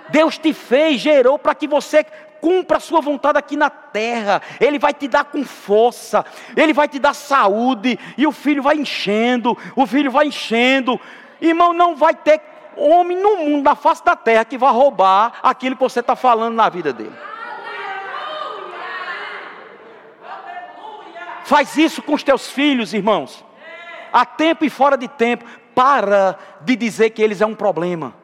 Deus te fez, gerou para que você cumpra a sua vontade aqui na terra. Ele vai te dar com força, ele vai te dar saúde, e o filho vai enchendo, o filho vai enchendo. Irmão, não vai ter homem no mundo, na face da terra, que vai roubar aquilo que você está falando na vida dele. Faz isso com os teus filhos, irmãos. A tempo e fora de tempo. Para de dizer que eles é um problema.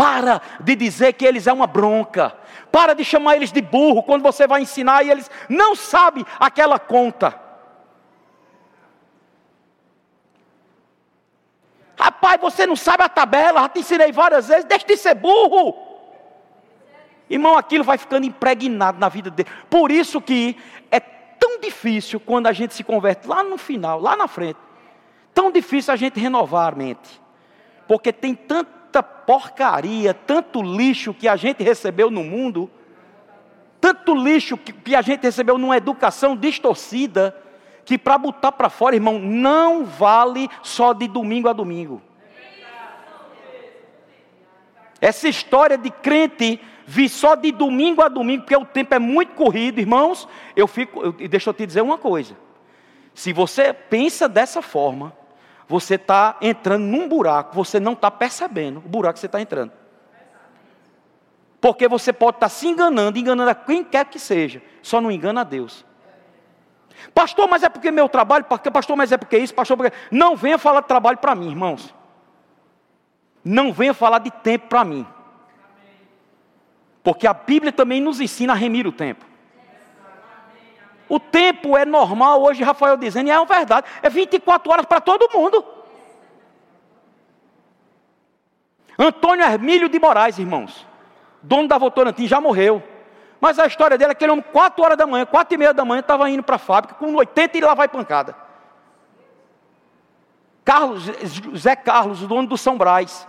Para de dizer que eles é uma bronca. Para de chamar eles de burro quando você vai ensinar e eles não sabem aquela conta. Rapaz, você não sabe a tabela, já te ensinei várias vezes, deixa de ser burro. Irmão, aquilo vai ficando impregnado na vida dele. Por isso que é tão difícil quando a gente se converte lá no final, lá na frente. Tão difícil a gente renovar a mente. Porque tem tanto tanta porcaria, tanto lixo que a gente recebeu no mundo, tanto lixo que, que a gente recebeu numa educação distorcida, que para botar para fora, irmão, não vale só de domingo a domingo. Essa história de crente vir só de domingo a domingo, porque o tempo é muito corrido, irmãos, eu fico, eu, deixa eu te dizer uma coisa. Se você pensa dessa forma, você está entrando num buraco, você não está percebendo o buraco que você está entrando. Porque você pode estar tá se enganando, enganando a quem quer que seja, só não engana a Deus. Pastor, mas é porque meu trabalho, pastor, mas é porque isso, pastor, porque... não venha falar de trabalho para mim, irmãos. Não venha falar de tempo para mim. Porque a Bíblia também nos ensina a remir o tempo. O tempo é normal, hoje Rafael dizendo, e é uma verdade, é 24 horas para todo mundo. Antônio Hermílio de Moraes, irmãos, dono da Votorantim, já morreu. Mas a história dele é que ele, 4 horas da manhã, 4 e meia da manhã, estava indo para a fábrica com 80 e lá vai pancada. Carlos, Zé Carlos, o dono do São Brás,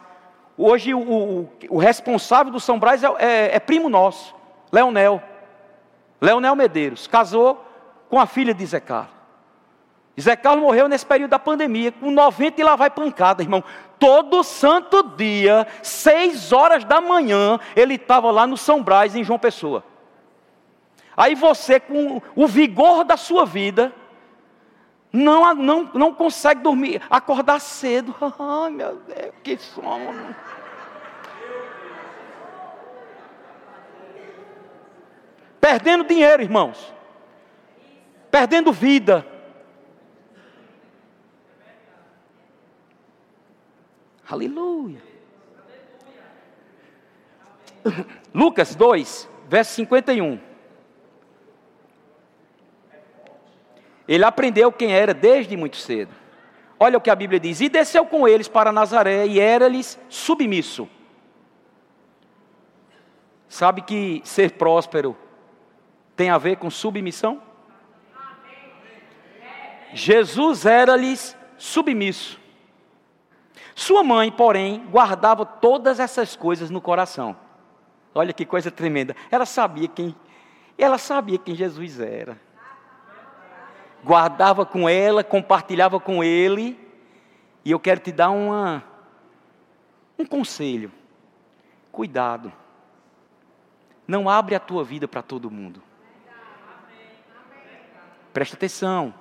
Hoje o, o, o responsável do São Brás é, é, é primo nosso, Leonel. Leonel Medeiros. Casou com a filha de Zé Carlos. Carlos morreu nesse período da pandemia, com 90 e lá vai pancada, irmão. Todo santo dia, seis horas da manhã, ele estava lá no São Brás, em João Pessoa. Aí você, com o vigor da sua vida, não, não, não consegue dormir, acordar cedo. *laughs* Ai, meu Deus, que sono. Perdendo dinheiro, irmãos. Perdendo vida. Aleluia. *laughs* Lucas 2, verso 51. Ele aprendeu quem era desde muito cedo. Olha o que a Bíblia diz: E desceu com eles para Nazaré e era-lhes submisso. Sabe que ser próspero tem a ver com submissão? Jesus era-lhes submisso. Sua mãe, porém, guardava todas essas coisas no coração. Olha que coisa tremenda. Ela sabia quem, ela sabia quem Jesus era. Guardava com ela, compartilhava com ele. E eu quero te dar uma, um conselho. Cuidado. Não abre a tua vida para todo mundo. Presta atenção.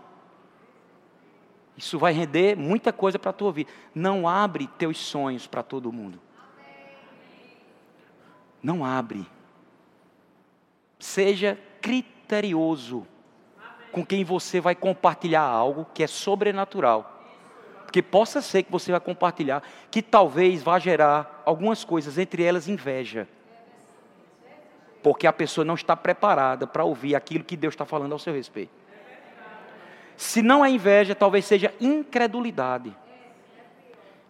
Isso vai render muita coisa para a tua vida. Não abre teus sonhos para todo mundo. Não abre. Seja criterioso com quem você vai compartilhar algo que é sobrenatural. Porque possa ser que você vai compartilhar que talvez vá gerar algumas coisas, entre elas inveja. Porque a pessoa não está preparada para ouvir aquilo que Deus está falando ao seu respeito. Se não é inveja, talvez seja incredulidade.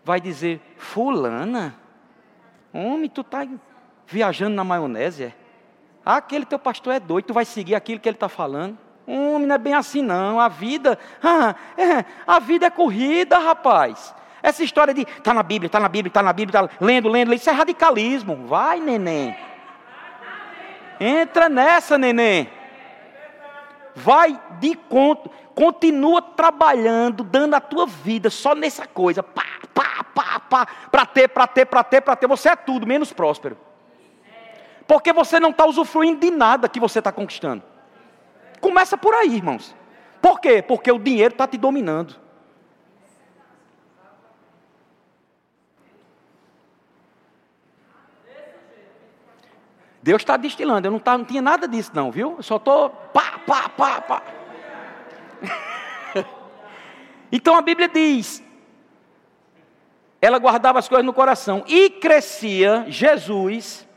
Vai dizer, fulana, homem, tu está viajando na maionese, é? Aquele teu pastor é doido, tu vai seguir aquilo que ele está falando. Homem, não é bem assim não, a vida, *laughs* ah, é, a vida é corrida, rapaz. Essa história de, está na Bíblia, está na Bíblia, está na Bíblia, tá lendo, lendo, lendo, isso é radicalismo. Vai, neném. Entra nessa, neném. Vai de conta. Continua trabalhando, dando a tua vida só nessa coisa. Pá, pá, pá, pá. Para ter, para ter, para ter, para ter. Você é tudo, menos próspero. Porque você não está usufruindo de nada que você está conquistando. Começa por aí, irmãos. Por quê? Porque o dinheiro está te dominando. Deus está destilando. Eu não, tá, não tinha nada disso, não, viu? Eu só estou pá, pá, pá, pá. Então a Bíblia diz: ela guardava as coisas no coração e crescia Jesus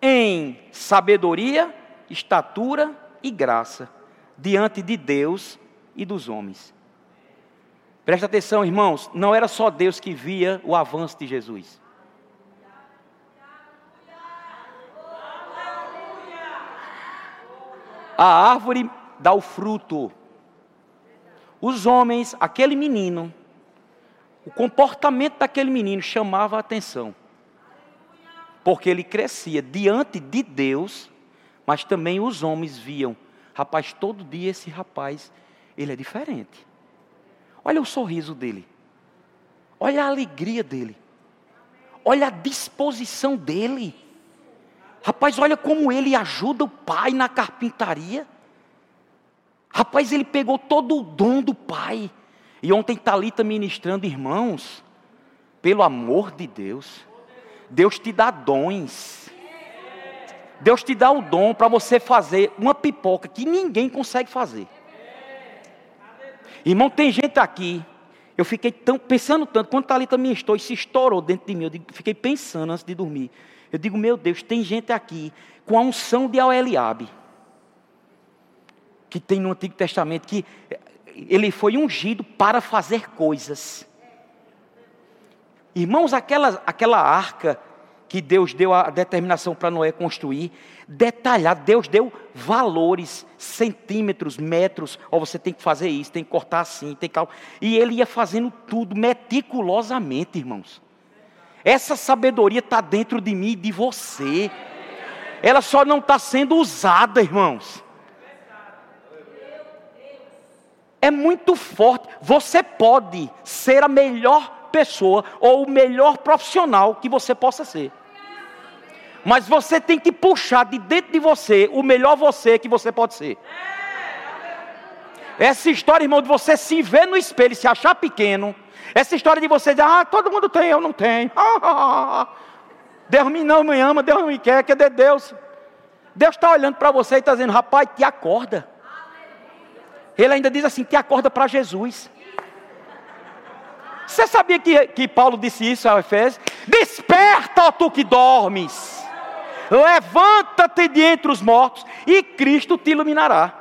em sabedoria, estatura e graça diante de Deus e dos homens. Presta atenção, irmãos, não era só Deus que via o avanço de Jesus. A árvore dá o fruto os homens, aquele menino, o comportamento daquele menino chamava a atenção. Porque ele crescia diante de Deus, mas também os homens viam, rapaz, todo dia esse rapaz, ele é diferente. Olha o sorriso dele. Olha a alegria dele. Olha a disposição dele. Rapaz, olha como ele ajuda o pai na carpintaria. Rapaz, ele pegou todo o dom do Pai. E ontem Talita ministrando, irmãos, pelo amor de Deus, Deus te dá dons. Deus te dá o dom para você fazer uma pipoca que ninguém consegue fazer. Irmão, tem gente aqui. Eu fiquei tão, pensando tanto, quando Talita ministrou, e se estourou dentro de mim, eu fiquei pensando antes de dormir. Eu digo, meu Deus, tem gente aqui com a unção de Eliabe que tem no Antigo Testamento, que ele foi ungido para fazer coisas. Irmãos, aquela, aquela arca que Deus deu a determinação para Noé construir, detalhado, Deus deu valores, centímetros, metros, ó, você tem que fazer isso, tem que cortar assim, tem que... E ele ia fazendo tudo meticulosamente, irmãos. Essa sabedoria está dentro de mim e de você. Ela só não está sendo usada, irmãos. É muito forte. Você pode ser a melhor pessoa ou o melhor profissional que você possa ser. Mas você tem que puxar de dentro de você o melhor você que você pode ser. Essa história, irmão, de você se ver no espelho e se achar pequeno. Essa história de você dizer, ah, todo mundo tem, eu não tenho. *laughs* Deus me não me ama, Deus não me quer, que é de Deus. Deus está olhando para você e está dizendo, rapaz, te acorda. Ele ainda diz assim: te acorda para Jesus. Você sabia que, que Paulo disse isso ao Efésios? Desperta, ó tu que dormes. Levanta-te de entre os mortos e Cristo te iluminará.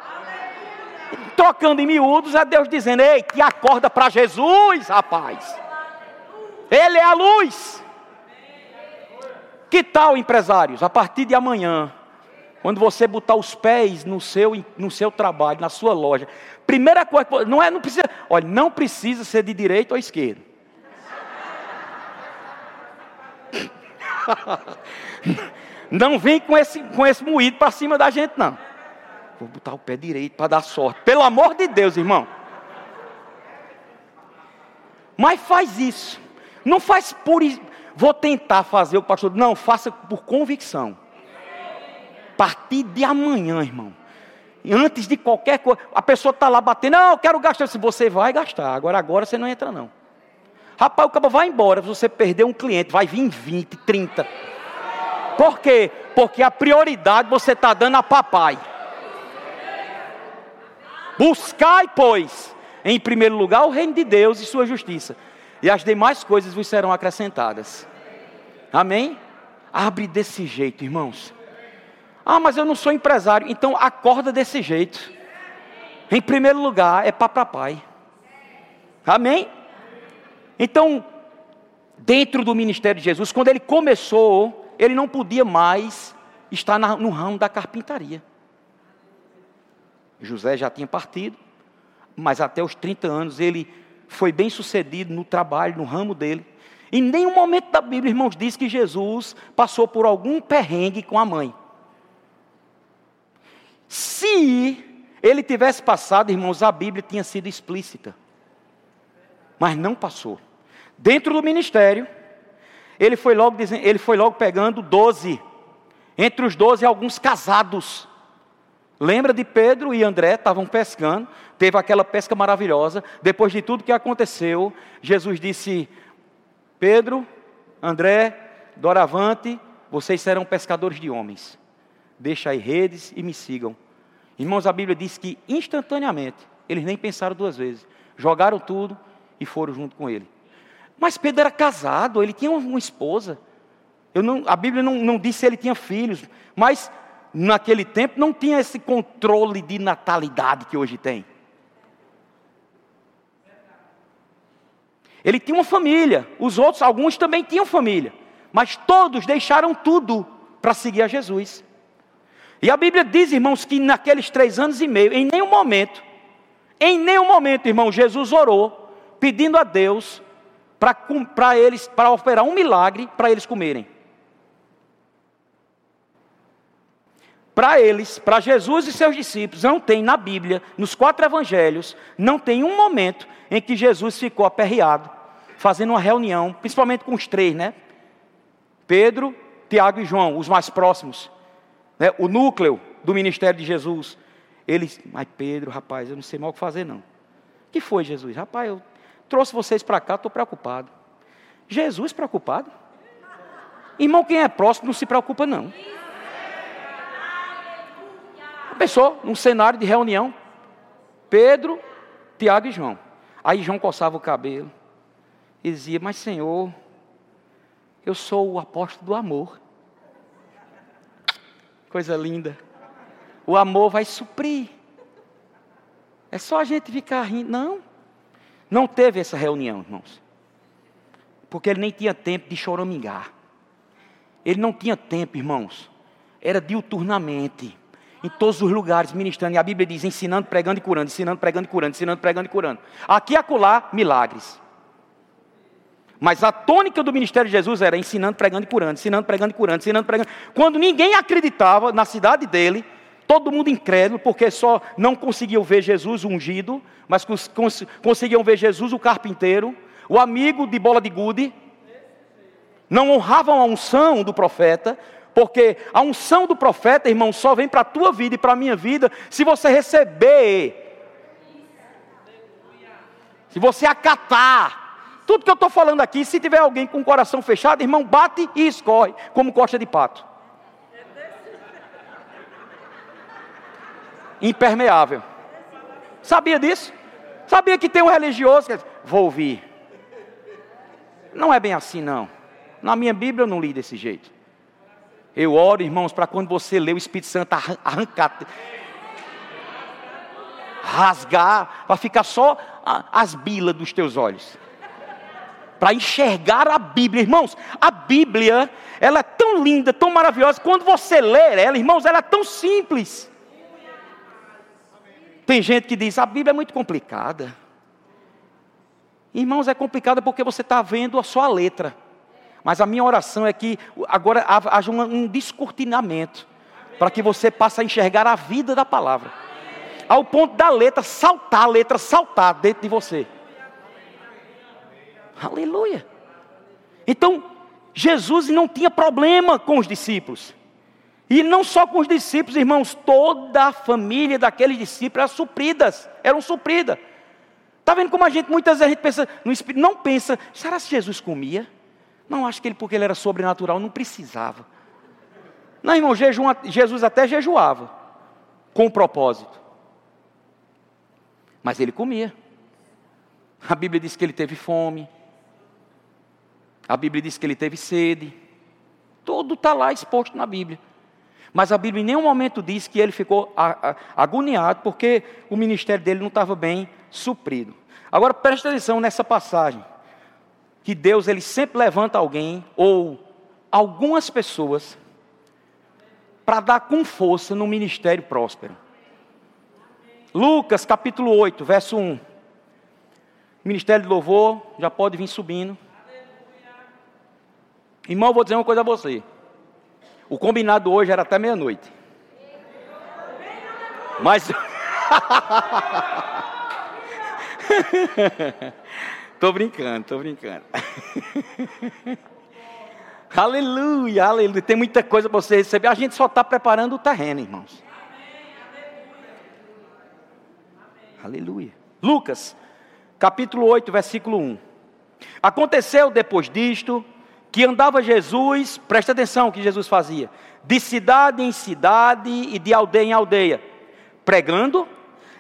Trocando em miúdos, é Deus dizendo: Ei, te acorda para Jesus, rapaz. Ele é a luz. Que tal, empresários? A partir de amanhã, quando você botar os pés no seu, no seu trabalho, na sua loja, primeira coisa, não é, não precisa, olha, não precisa ser de direita ou esquerda. *laughs* Não vem com esse, com esse moído para cima da gente, não. Vou botar o pé direito para dar sorte. Pelo amor de Deus, irmão. Mas faz isso. Não faz por. Vou tentar fazer o pastor. Não, faça por convicção partir de amanhã, irmão. Antes de qualquer coisa, a pessoa está lá batendo, não, eu quero gastar. Se você vai gastar, agora, agora você não entra, não. Rapaz, o cabo vai embora, se você perder um cliente, vai vir 20, 30. Por quê? Porque a prioridade você está dando a papai. Buscai, pois, em primeiro lugar o reino de Deus e sua justiça, e as demais coisas vos serão acrescentadas. Amém? Abre desse jeito, irmãos. Ah, mas eu não sou empresário. Então acorda desse jeito. Em primeiro lugar, é para papai. Amém? Então, dentro do ministério de Jesus, quando ele começou, ele não podia mais estar no ramo da carpintaria. José já tinha partido, mas até os 30 anos ele foi bem sucedido no trabalho, no ramo dele. Em nenhum momento da Bíblia, irmãos, diz que Jesus passou por algum perrengue com a mãe. Se ele tivesse passado, irmãos, a Bíblia tinha sido explícita. Mas não passou. Dentro do ministério, ele foi logo, dizendo, ele foi logo pegando doze. Entre os doze, alguns casados. Lembra de Pedro e André, estavam pescando, teve aquela pesca maravilhosa. Depois de tudo que aconteceu, Jesus disse: Pedro, André, doravante, vocês serão pescadores de homens deixa aí redes e me sigam. Irmãos, a Bíblia diz que instantaneamente, eles nem pensaram duas vezes, jogaram tudo e foram junto com ele. Mas Pedro era casado, ele tinha uma esposa. Não, a Bíblia não, não disse se ele tinha filhos, mas naquele tempo não tinha esse controle de natalidade que hoje tem. Ele tinha uma família, os outros, alguns também tinham família, mas todos deixaram tudo para seguir a Jesus. E a Bíblia diz, irmãos, que naqueles três anos e meio, em nenhum momento, em nenhum momento, irmão, Jesus orou, pedindo a Deus para eles, para operar um milagre para eles comerem. Para eles, para Jesus e seus discípulos, não tem na Bíblia, nos quatro evangelhos, não tem um momento em que Jesus ficou aperreado, fazendo uma reunião, principalmente com os três, né? Pedro, Tiago e João, os mais próximos né, o núcleo do ministério de Jesus. Eles, mas Pedro, rapaz, eu não sei mal o que fazer não. O que foi, Jesus? Rapaz, eu trouxe vocês para cá, estou preocupado. Jesus preocupado? Irmão, quem é próximo não se preocupa não. Pensou num cenário de reunião, Pedro, Tiago e João. Aí João coçava o cabelo e dizia: Mas Senhor, eu sou o apóstolo do amor. Coisa linda. O amor vai suprir. É só a gente ficar rindo. Não. Não teve essa reunião, irmãos. Porque ele nem tinha tempo de choramingar. Ele não tinha tempo, irmãos. Era diuturnamente. Em todos os lugares, ministrando. E a Bíblia diz: ensinando, pregando e curando, ensinando, pregando e curando, ensinando, pregando e curando. Aqui e acolá, milagres. Mas a tônica do ministério de Jesus era ensinando, pregando e curando, ensinando, pregando e curando, ensinando, pregando. Quando ninguém acreditava na cidade dele, todo mundo incrédulo, porque só não conseguiam ver Jesus ungido, mas cons cons conseguiam ver Jesus o carpinteiro, o amigo de bola de gude. Não honravam a unção do profeta, porque a unção do profeta, irmão, só vem para a tua vida e para a minha vida se você receber. Se você acatar tudo que eu estou falando aqui, se tiver alguém com o coração fechado, irmão, bate e escorre, como costa de pato. Impermeável. Sabia disso? Sabia que tem um religioso que diz, vou ouvir. Não é bem assim, não. Na minha Bíblia eu não li desse jeito. Eu oro, irmãos, para quando você lê o Espírito Santo arrancar, rasgar, para ficar só as bilas dos teus olhos para enxergar a Bíblia. Irmãos, a Bíblia, ela é tão linda, tão maravilhosa. Quando você lê ela, irmãos, ela é tão simples. Tem gente que diz: a Bíblia é muito complicada. Irmãos, é complicada porque você está vendo a sua letra. Mas a minha oração é que agora haja um descortinamento, para que você passe a enxergar a vida da palavra, ao ponto da letra saltar, a letra saltar dentro de você. Aleluia. Então, Jesus não tinha problema com os discípulos. E não só com os discípulos, irmãos, toda a família daqueles discípulos eram supridas, eram supridas. Está vendo como a gente, muitas vezes a gente pensa, no Espírito, não pensa, será que Jesus comia? Não, acho que ele, porque ele era sobrenatural, não precisava. Não, irmão, jejum, Jesus até jejuava, com propósito. Mas ele comia. A Bíblia diz que ele teve fome, a Bíblia diz que ele teve sede. Tudo está lá exposto na Bíblia. Mas a Bíblia em nenhum momento diz que ele ficou agoniado porque o ministério dele não estava bem suprido. Agora preste atenção nessa passagem. Que Deus ele sempre levanta alguém ou algumas pessoas para dar com força no ministério próspero. Lucas capítulo 8, verso 1. Ministério de louvor, já pode vir subindo. Irmão, eu vou dizer uma coisa a você. O combinado hoje era até meia-noite. Mas. *laughs* tô brincando, tô brincando. *laughs* aleluia, aleluia. Tem muita coisa para você receber. A gente só está preparando o terreno, irmãos. Aleluia. Lucas, capítulo 8, versículo 1. Aconteceu depois disto que andava Jesus, presta atenção o que Jesus fazia, de cidade em cidade e de aldeia em aldeia, pregando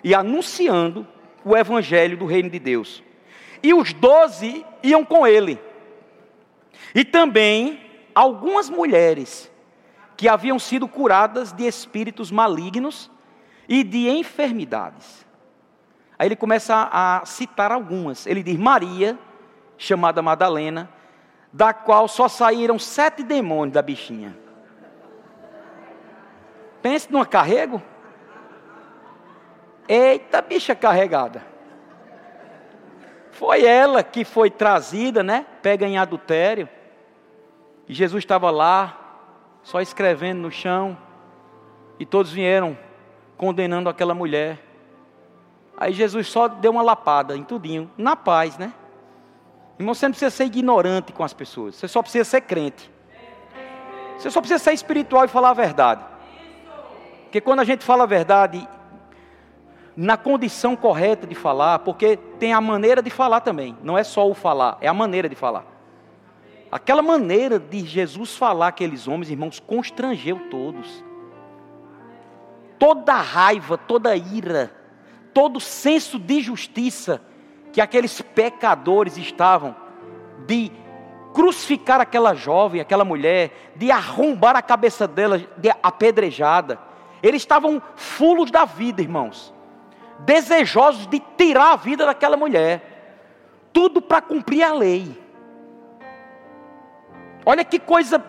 e anunciando o evangelho do reino de Deus. E os doze iam com ele. E também algumas mulheres que haviam sido curadas de espíritos malignos e de enfermidades. Aí ele começa a citar algumas. Ele diz: Maria, chamada Madalena, da qual só saíram sete demônios da bichinha. Pense numa carrego. Eita, bicha carregada. Foi ela que foi trazida, né? Pega em adultério. E Jesus estava lá, só escrevendo no chão. E todos vieram condenando aquela mulher. Aí Jesus só deu uma lapada em tudinho, na paz, né? Irmão, você não precisa ser ignorante com as pessoas, você só precisa ser crente. Você só precisa ser espiritual e falar a verdade. Porque quando a gente fala a verdade, na condição correta de falar, porque tem a maneira de falar também, não é só o falar, é a maneira de falar. Aquela maneira de Jesus falar aqueles homens, irmãos, constrangeu todos. Toda raiva, toda ira, todo senso de justiça que aqueles pecadores estavam de crucificar aquela jovem, aquela mulher, de arrombar a cabeça dela, de apedrejada. Eles estavam fulos da vida, irmãos, desejosos de tirar a vida daquela mulher, tudo para cumprir a lei. Olha que coisa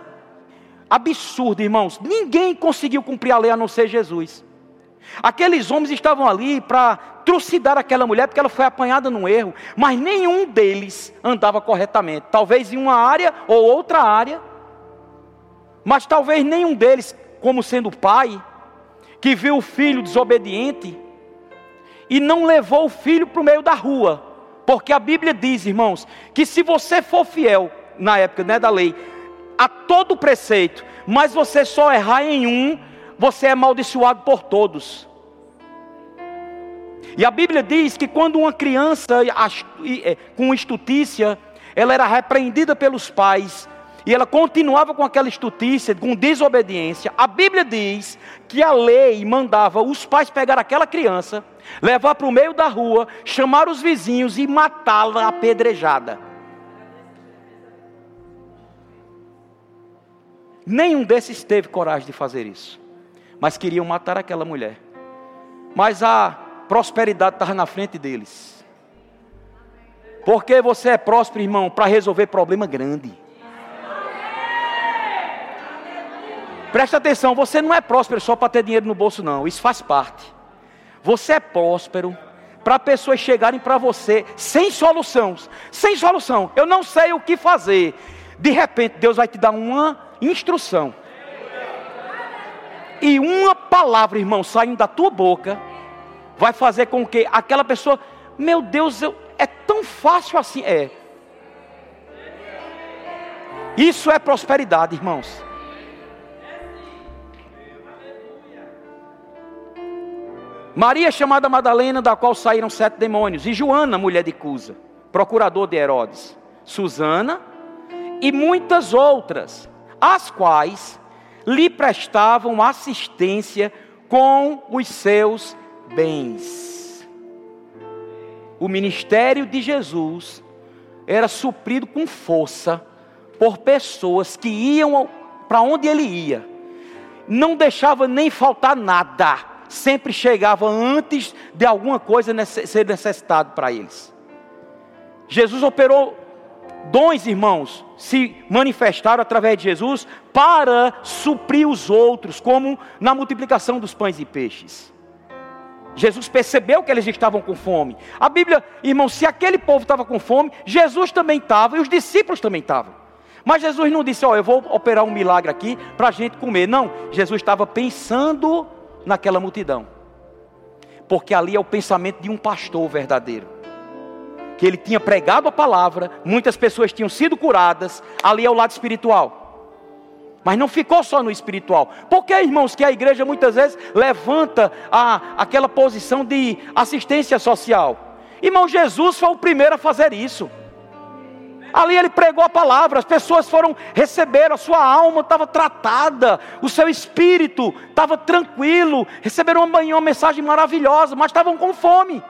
absurda, irmãos. Ninguém conseguiu cumprir a lei a não ser Jesus. Aqueles homens estavam ali para trucidar aquela mulher porque ela foi apanhada num erro, mas nenhum deles andava corretamente. Talvez em uma área ou outra área, mas talvez nenhum deles, como sendo pai, que viu o filho desobediente e não levou o filho para o meio da rua, porque a Bíblia diz, irmãos, que se você for fiel na época né, da lei a todo preceito, mas você só errar em um, você é amaldiçoado por todos. E a Bíblia diz que quando uma criança é, com estutícia, ela era repreendida pelos pais, e ela continuava com aquela estutícia, com desobediência, a Bíblia diz que a lei mandava os pais pegar aquela criança, levar para o meio da rua, chamar os vizinhos e matá-la apedrejada. Nenhum desses teve coragem de fazer isso, mas queriam matar aquela mulher. Mas a prosperidade estava na frente deles. Porque você é próspero, irmão, para resolver problema grande. Presta atenção, você não é próspero só para ter dinheiro no bolso, não. Isso faz parte. Você é próspero para pessoas chegarem para você sem solução. Sem solução. Eu não sei o que fazer. De repente, Deus vai te dar uma instrução. E uma palavra, irmão, saindo da tua boca, vai fazer com que aquela pessoa, meu Deus, eu, é tão fácil assim. É. Isso é prosperidade, irmãos. Maria chamada Madalena, da qual saíram sete demônios, e Joana, mulher de Cusa, procurador de Herodes, Susana e muitas outras, as quais lhe prestavam assistência com os seus bens. O ministério de Jesus era suprido com força por pessoas que iam para onde ele ia, não deixava nem faltar nada sempre chegava antes de alguma coisa ser necessitado para eles. Jesus operou dons, irmãos, se manifestaram através de Jesus para suprir os outros, como na multiplicação dos pães e peixes. Jesus percebeu que eles estavam com fome. A Bíblia, irmão, se aquele povo estava com fome, Jesus também estava e os discípulos também estavam. Mas Jesus não disse, ó, oh, eu vou operar um milagre aqui para a gente comer. Não, Jesus estava pensando naquela multidão. Porque ali é o pensamento de um pastor verdadeiro. Que ele tinha pregado a palavra, muitas pessoas tinham sido curadas, ali é o lado espiritual. Mas não ficou só no espiritual. Porque, irmãos, que a igreja muitas vezes levanta a, aquela posição de assistência social. Irmão, Jesus foi o primeiro a fazer isso. Ali ele pregou a palavra, as pessoas foram receber, a sua alma estava tratada, o seu espírito estava tranquilo, receberam uma, uma mensagem maravilhosa, mas estavam com fome.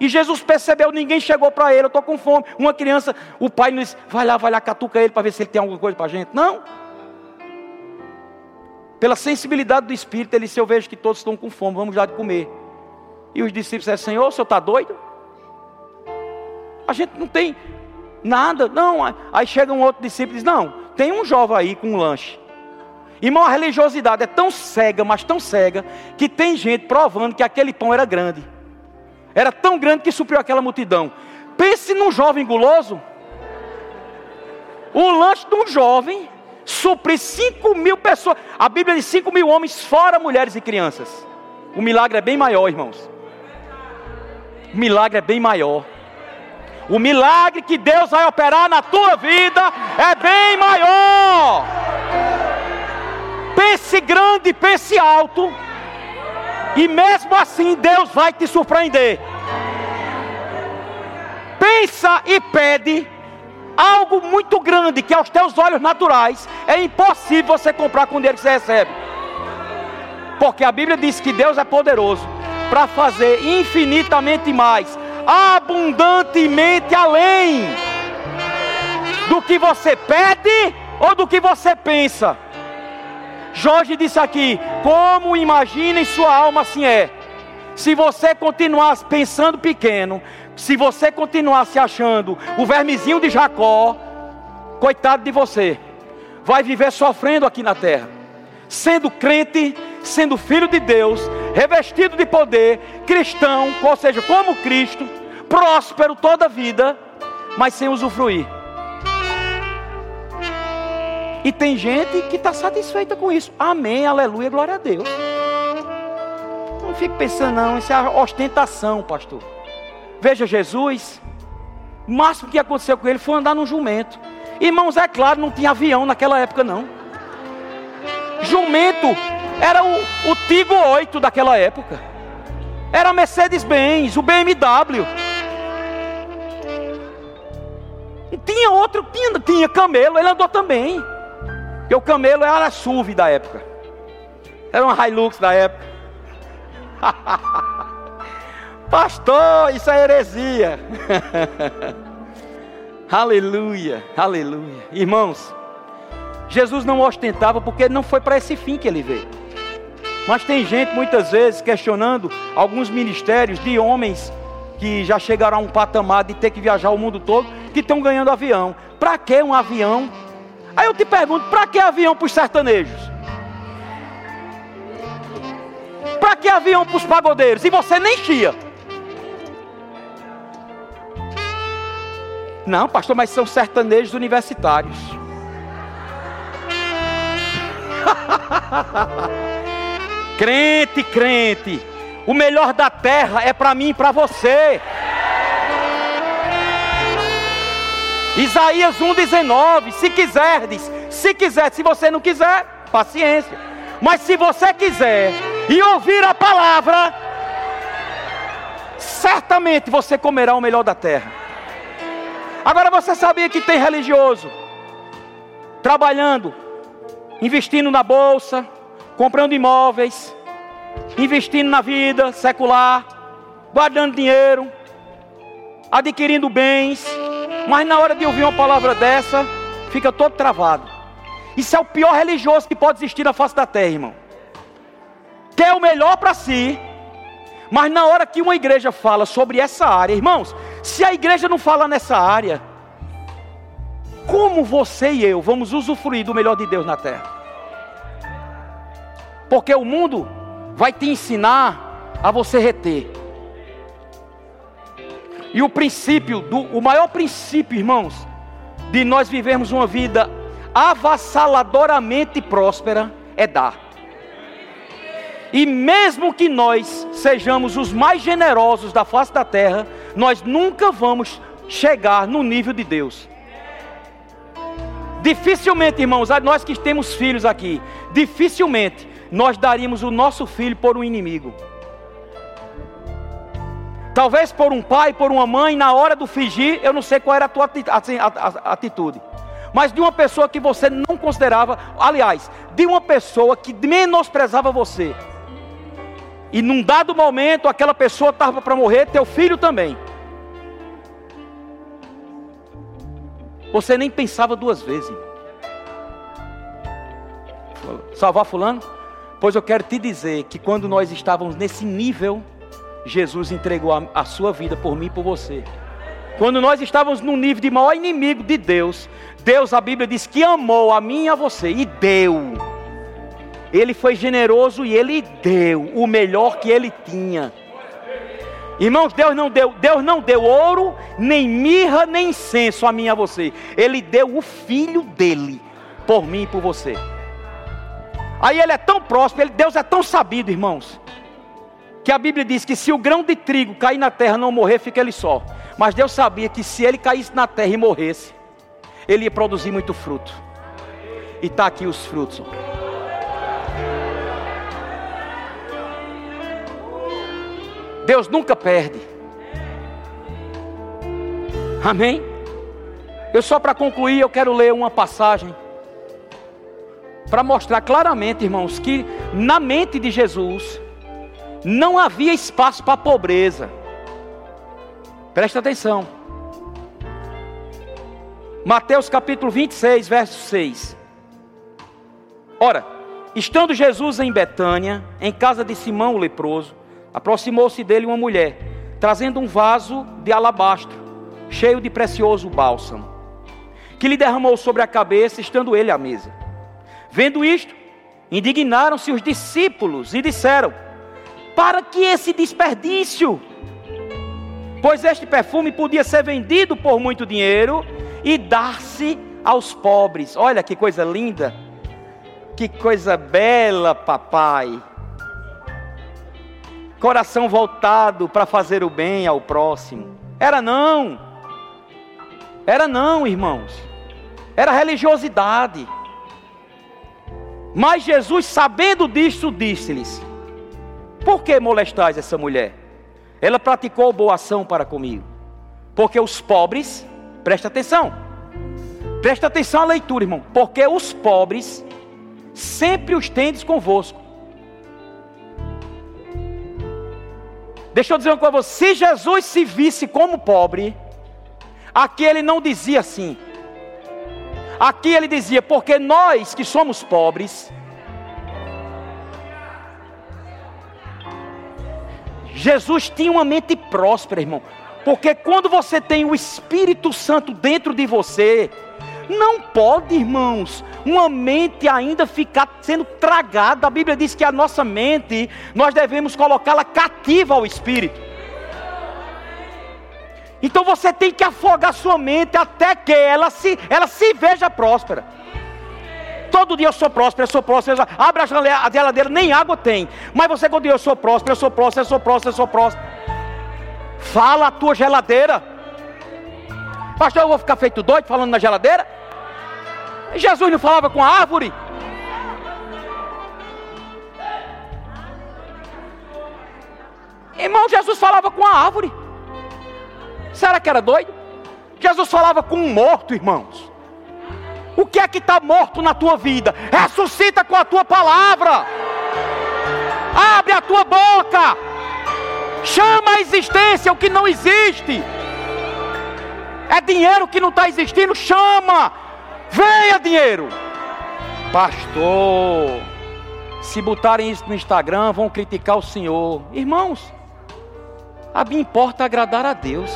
E Jesus percebeu, ninguém chegou para ele, eu estou com fome. Uma criança, o pai não disse, vai lá, vai lá, catuca ele para ver se ele tem alguma coisa para a gente. Não. Pela sensibilidade do Espírito, ele disse, eu vejo que todos estão com fome, vamos dar de comer. E os discípulos disseram, Senhor, o senhor está doido? A gente não tem, Nada, não. Aí chega um outro discípulo e diz: Não, tem um jovem aí com um lanche. Irmão, a religiosidade é tão cega, mas tão cega, que tem gente provando que aquele pão era grande. Era tão grande que supriu aquela multidão. Pense num jovem guloso. O lanche de um jovem suprir 5 mil pessoas. A Bíblia diz 5 mil homens, fora mulheres e crianças. O milagre é bem maior, irmãos. O milagre é bem maior. O milagre que Deus vai operar na tua vida é bem maior. Pense grande, pense alto. E mesmo assim Deus vai te surpreender. Pensa e pede algo muito grande que aos teus olhos naturais é impossível você comprar com o dinheiro que você recebe. Porque a Bíblia diz que Deus é poderoso para fazer infinitamente mais abundantemente além do que você pede ou do que você pensa. Jorge disse aqui: como imagina em sua alma assim é. Se você continuar pensando pequeno, se você continuar se achando o vermezinho de Jacó, coitado de você, vai viver sofrendo aqui na terra, sendo crente, sendo filho de Deus, revestido de poder, cristão, ou seja, como Cristo, próspero toda a vida, mas sem usufruir. E tem gente que está satisfeita com isso. Amém, aleluia, glória a Deus. Não fique pensando, não, isso é ostentação, pastor. Veja Jesus, o máximo que aconteceu com ele foi andar num jumento. Irmãos, é claro, não tinha avião naquela época, não. Jumento era o, o Tigo 8 daquela época. Era Mercedes-Benz, o BMW. Tinha outro, tinha, tinha camelo, ele andou também. Porque o camelo era a SUV da época. Era uma Hilux da época. *laughs* Pastor, isso é heresia. *laughs* aleluia, aleluia. Irmãos, Jesus não ostentava porque não foi para esse fim que ele veio. Mas tem gente muitas vezes questionando alguns ministérios de homens que já chegaram a um patamar de ter que viajar o mundo todo, que estão ganhando avião. Para que um avião? Aí eu te pergunto, para que avião para os sertanejos? Para que avião para os pagodeiros? E você nem chia. Não, pastor, mas são sertanejos universitários. *laughs* crente, crente, o melhor da terra é para mim e para você. Isaías 1,19: Se quiserdes, se quiser, se você não quiser, paciência. Mas se você quiser e ouvir a palavra, certamente você comerá o melhor da terra. Agora você sabia que tem religioso trabalhando, investindo na bolsa, comprando imóveis, investindo na vida secular, guardando dinheiro, adquirindo bens, mas na hora de ouvir uma palavra dessa, fica todo travado. Isso é o pior religioso que pode existir na face da terra, irmão. Quer o melhor para si, mas na hora que uma igreja fala sobre essa área, irmãos, se a igreja não fala nessa área, como você e eu vamos usufruir do melhor de Deus na terra? Porque o mundo vai te ensinar a você reter. E o princípio, do, o maior princípio, irmãos, de nós vivermos uma vida avassaladoramente próspera é dar. E mesmo que nós sejamos os mais generosos da face da terra, nós nunca vamos chegar no nível de Deus. Dificilmente, irmãos, nós que temos filhos aqui, dificilmente nós daríamos o nosso filho por um inimigo. Talvez por um pai, por uma mãe, na hora do fingir, eu não sei qual era a tua atitude. Mas de uma pessoa que você não considerava, aliás, de uma pessoa que menosprezava você. E num dado momento aquela pessoa estava para morrer, teu filho também. Você nem pensava duas vezes. Salvar fulano? Pois eu quero te dizer que quando nós estávamos nesse nível, Jesus entregou a, a sua vida por mim e por você. Quando nós estávamos no nível de maior inimigo de Deus, Deus, a Bíblia diz que amou a mim e a você e deu. Ele foi generoso e ele deu o melhor que ele tinha. Irmãos, Deus não deu, Deus não deu ouro, nem mirra, nem incenso a mim e a você. Ele deu o filho dele por mim e por você. Aí ele é tão próspero, Deus é tão sabido, irmãos, que a Bíblia diz que se o grão de trigo cair na terra não morrer, fica ele só. Mas Deus sabia que se ele caísse na terra e morresse, ele ia produzir muito fruto. E está aqui os frutos. Deus nunca perde. Amém? Eu só para concluir, eu quero ler uma passagem para mostrar claramente, irmãos, que na mente de Jesus não havia espaço para pobreza. Presta atenção. Mateus capítulo 26, verso 6. Ora, estando Jesus em Betânia, em casa de Simão o leproso, aproximou-se dele uma mulher, trazendo um vaso de alabastro, cheio de precioso bálsamo, que lhe derramou sobre a cabeça, estando ele à mesa. Vendo isto, Indignaram-se os discípulos e disseram: Para que esse desperdício? Pois este perfume podia ser vendido por muito dinheiro e dar-se aos pobres. Olha que coisa linda, que coisa bela, papai. Coração voltado para fazer o bem ao próximo. Era não, era não, irmãos, era religiosidade. Mas Jesus, sabendo disso, disse-lhes: Por que molestais essa mulher? Ela praticou boa ação para comigo. Porque os pobres, presta atenção, presta atenção à leitura, irmão. Porque os pobres sempre os tendes convosco. Deixa eu dizer uma coisa: se Jesus se visse como pobre, aqui ele não dizia assim, Aqui ele dizia: porque nós que somos pobres, Jesus tinha uma mente próspera, irmão. Porque quando você tem o Espírito Santo dentro de você, não pode, irmãos, uma mente ainda ficar sendo tragada. A Bíblia diz que a nossa mente, nós devemos colocá-la cativa ao Espírito. Então você tem que afogar sua mente até que ela se, ela se veja próspera. Todo dia eu sou próspero, eu sou próspero. Abre a geladeira, nem água tem. Mas você, quando eu sou próspero, eu sou próspero, eu sou próspero, eu sou próspero. Fala a tua geladeira. Pastor, eu vou ficar feito doido falando na geladeira? Jesus não falava com a árvore? Irmão, Jesus falava com a árvore. Será que era doido? Jesus falava com um morto, irmãos. O que é que está morto na tua vida? Ressuscita com a tua palavra. Abre a tua boca. Chama a existência o que não existe. É dinheiro que não está existindo, chama. Venha dinheiro. Pastor, se botarem isso no Instagram, vão criticar o Senhor. Irmãos, a mim importa agradar a Deus.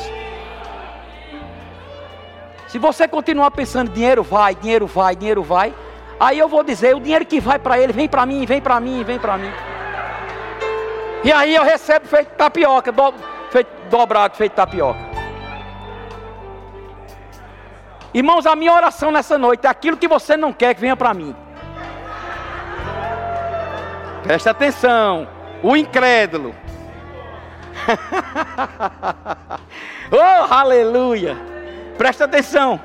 Se você continuar pensando, dinheiro vai, dinheiro vai, dinheiro vai, aí eu vou dizer, o dinheiro que vai para ele, vem para mim, vem para mim, vem para mim. E aí eu recebo feito tapioca, do, feito dobrado, feito tapioca. Irmãos, a minha oração nessa noite é aquilo que você não quer que venha para mim. Preste atenção, o incrédulo. *laughs* oh, aleluia! Presta atenção.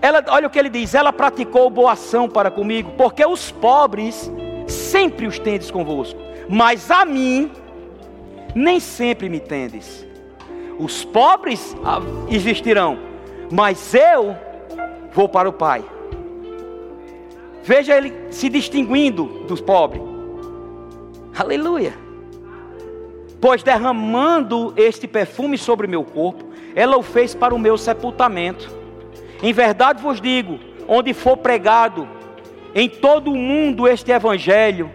Ela, olha o que ele diz: ela praticou boa ação para comigo, porque os pobres sempre os tendes convosco, mas a mim nem sempre me tendes. Os pobres ah, existirão, mas eu vou para o Pai. Veja ele se distinguindo dos pobres. Aleluia. Pois derramando este perfume sobre meu corpo, ela o fez para o meu sepultamento. Em verdade vos digo: onde for pregado em todo o mundo este evangelho,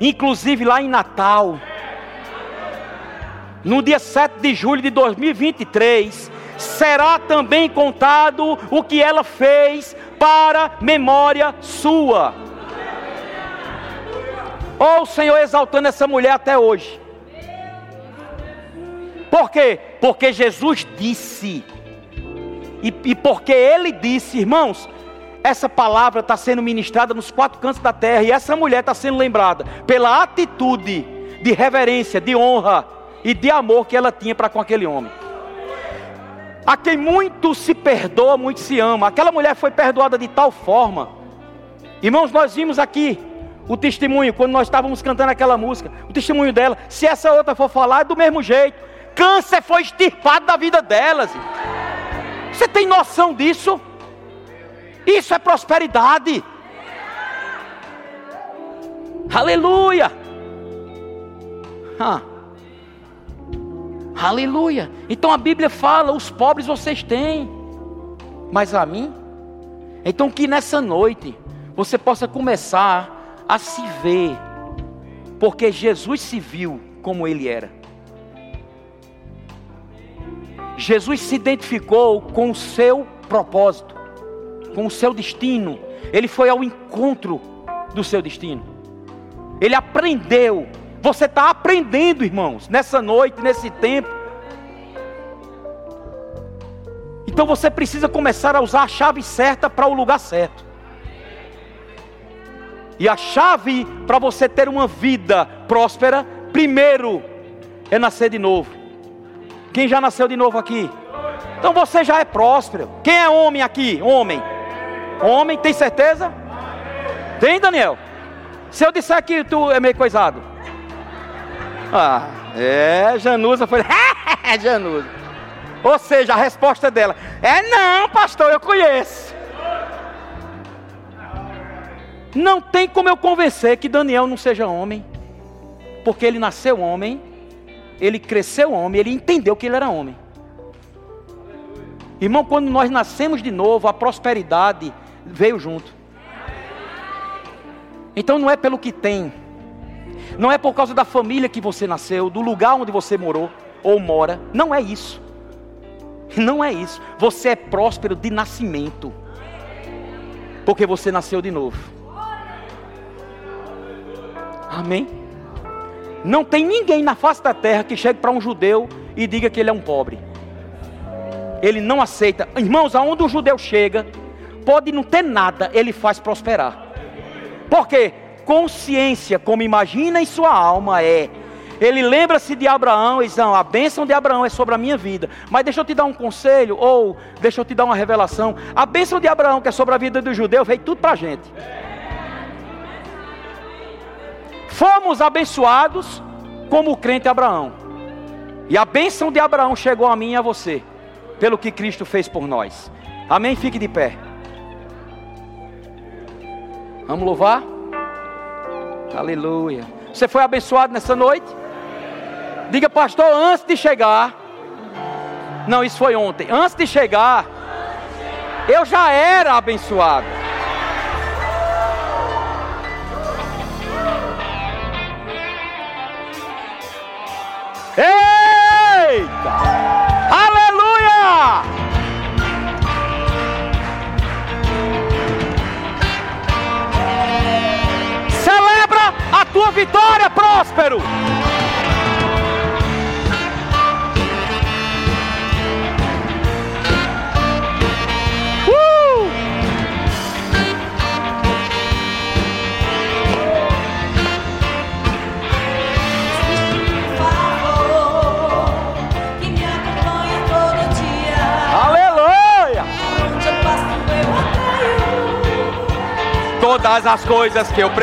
inclusive lá em Natal, no dia 7 de julho de 2023, será também contado o que ela fez para memória sua. Ou oh, o Senhor exaltando essa mulher até hoje. Por quê? Porque Jesus disse. E, e porque Ele disse, irmãos, essa palavra está sendo ministrada nos quatro cantos da terra. E essa mulher está sendo lembrada pela atitude de reverência, de honra e de amor que ela tinha para com aquele homem. A quem muito se perdoa, muito se ama. Aquela mulher foi perdoada de tal forma. Irmãos, nós vimos aqui o testemunho, quando nós estávamos cantando aquela música, o testemunho dela. Se essa outra for falar, é do mesmo jeito câncer foi extirpado da vida delas. Você tem noção disso? Isso é prosperidade. Aleluia. Ah. Aleluia. Então a Bíblia fala: os pobres vocês têm, mas a mim. Então que nessa noite você possa começar a se ver, porque Jesus se viu como ele era. Jesus se identificou com o seu propósito, com o seu destino. Ele foi ao encontro do seu destino. ele aprendeu. Você está aprendendo, irmãos, nessa noite, nesse tempo. Então você precisa começar a usar a chave certa para o lugar certo. E a chave para você ter uma vida próspera, primeiro, é nascer de novo. Quem já nasceu de novo aqui? Então você já é próspero. Quem é homem aqui? Homem. Homem, tem certeza? Tem, Daniel? Se eu disser que tu é meio coisado. Ah, é, Janusa foi. *laughs* Janusa. Ou seja, a resposta dela é não, pastor, eu conheço. Não tem como eu convencer que Daniel não seja homem, porque ele nasceu homem, ele cresceu homem, ele entendeu que ele era homem. Irmão, quando nós nascemos de novo, a prosperidade veio junto. Então não é pelo que tem, não é por causa da família que você nasceu, do lugar onde você morou ou mora, não é isso. Não é isso. Você é próspero de nascimento, porque você nasceu de novo. Amém? Não tem ninguém na face da terra que chegue para um judeu e diga que ele é um pobre. Ele não aceita. Irmãos, aonde um judeu chega, pode não ter nada, ele faz prosperar. Por quê? Consciência, como imagina em sua alma, é. Ele lembra-se de Abraão e diz: não, a bênção de Abraão é sobre a minha vida. Mas deixa eu te dar um conselho, ou deixa eu te dar uma revelação. A bênção de Abraão, que é sobre a vida do judeu, veio tudo para a gente. Fomos abençoados como o crente Abraão. E a bênção de Abraão chegou a mim e a você, pelo que Cristo fez por nós. Amém? Fique de pé. Vamos louvar? Aleluia. Você foi abençoado nessa noite? Diga, pastor, antes de chegar. Não, isso foi ontem. Antes de chegar, eu já era abençoado. Eita! Aleluia! Celebra a tua vitória, próspero! Todas as coisas que eu preciso.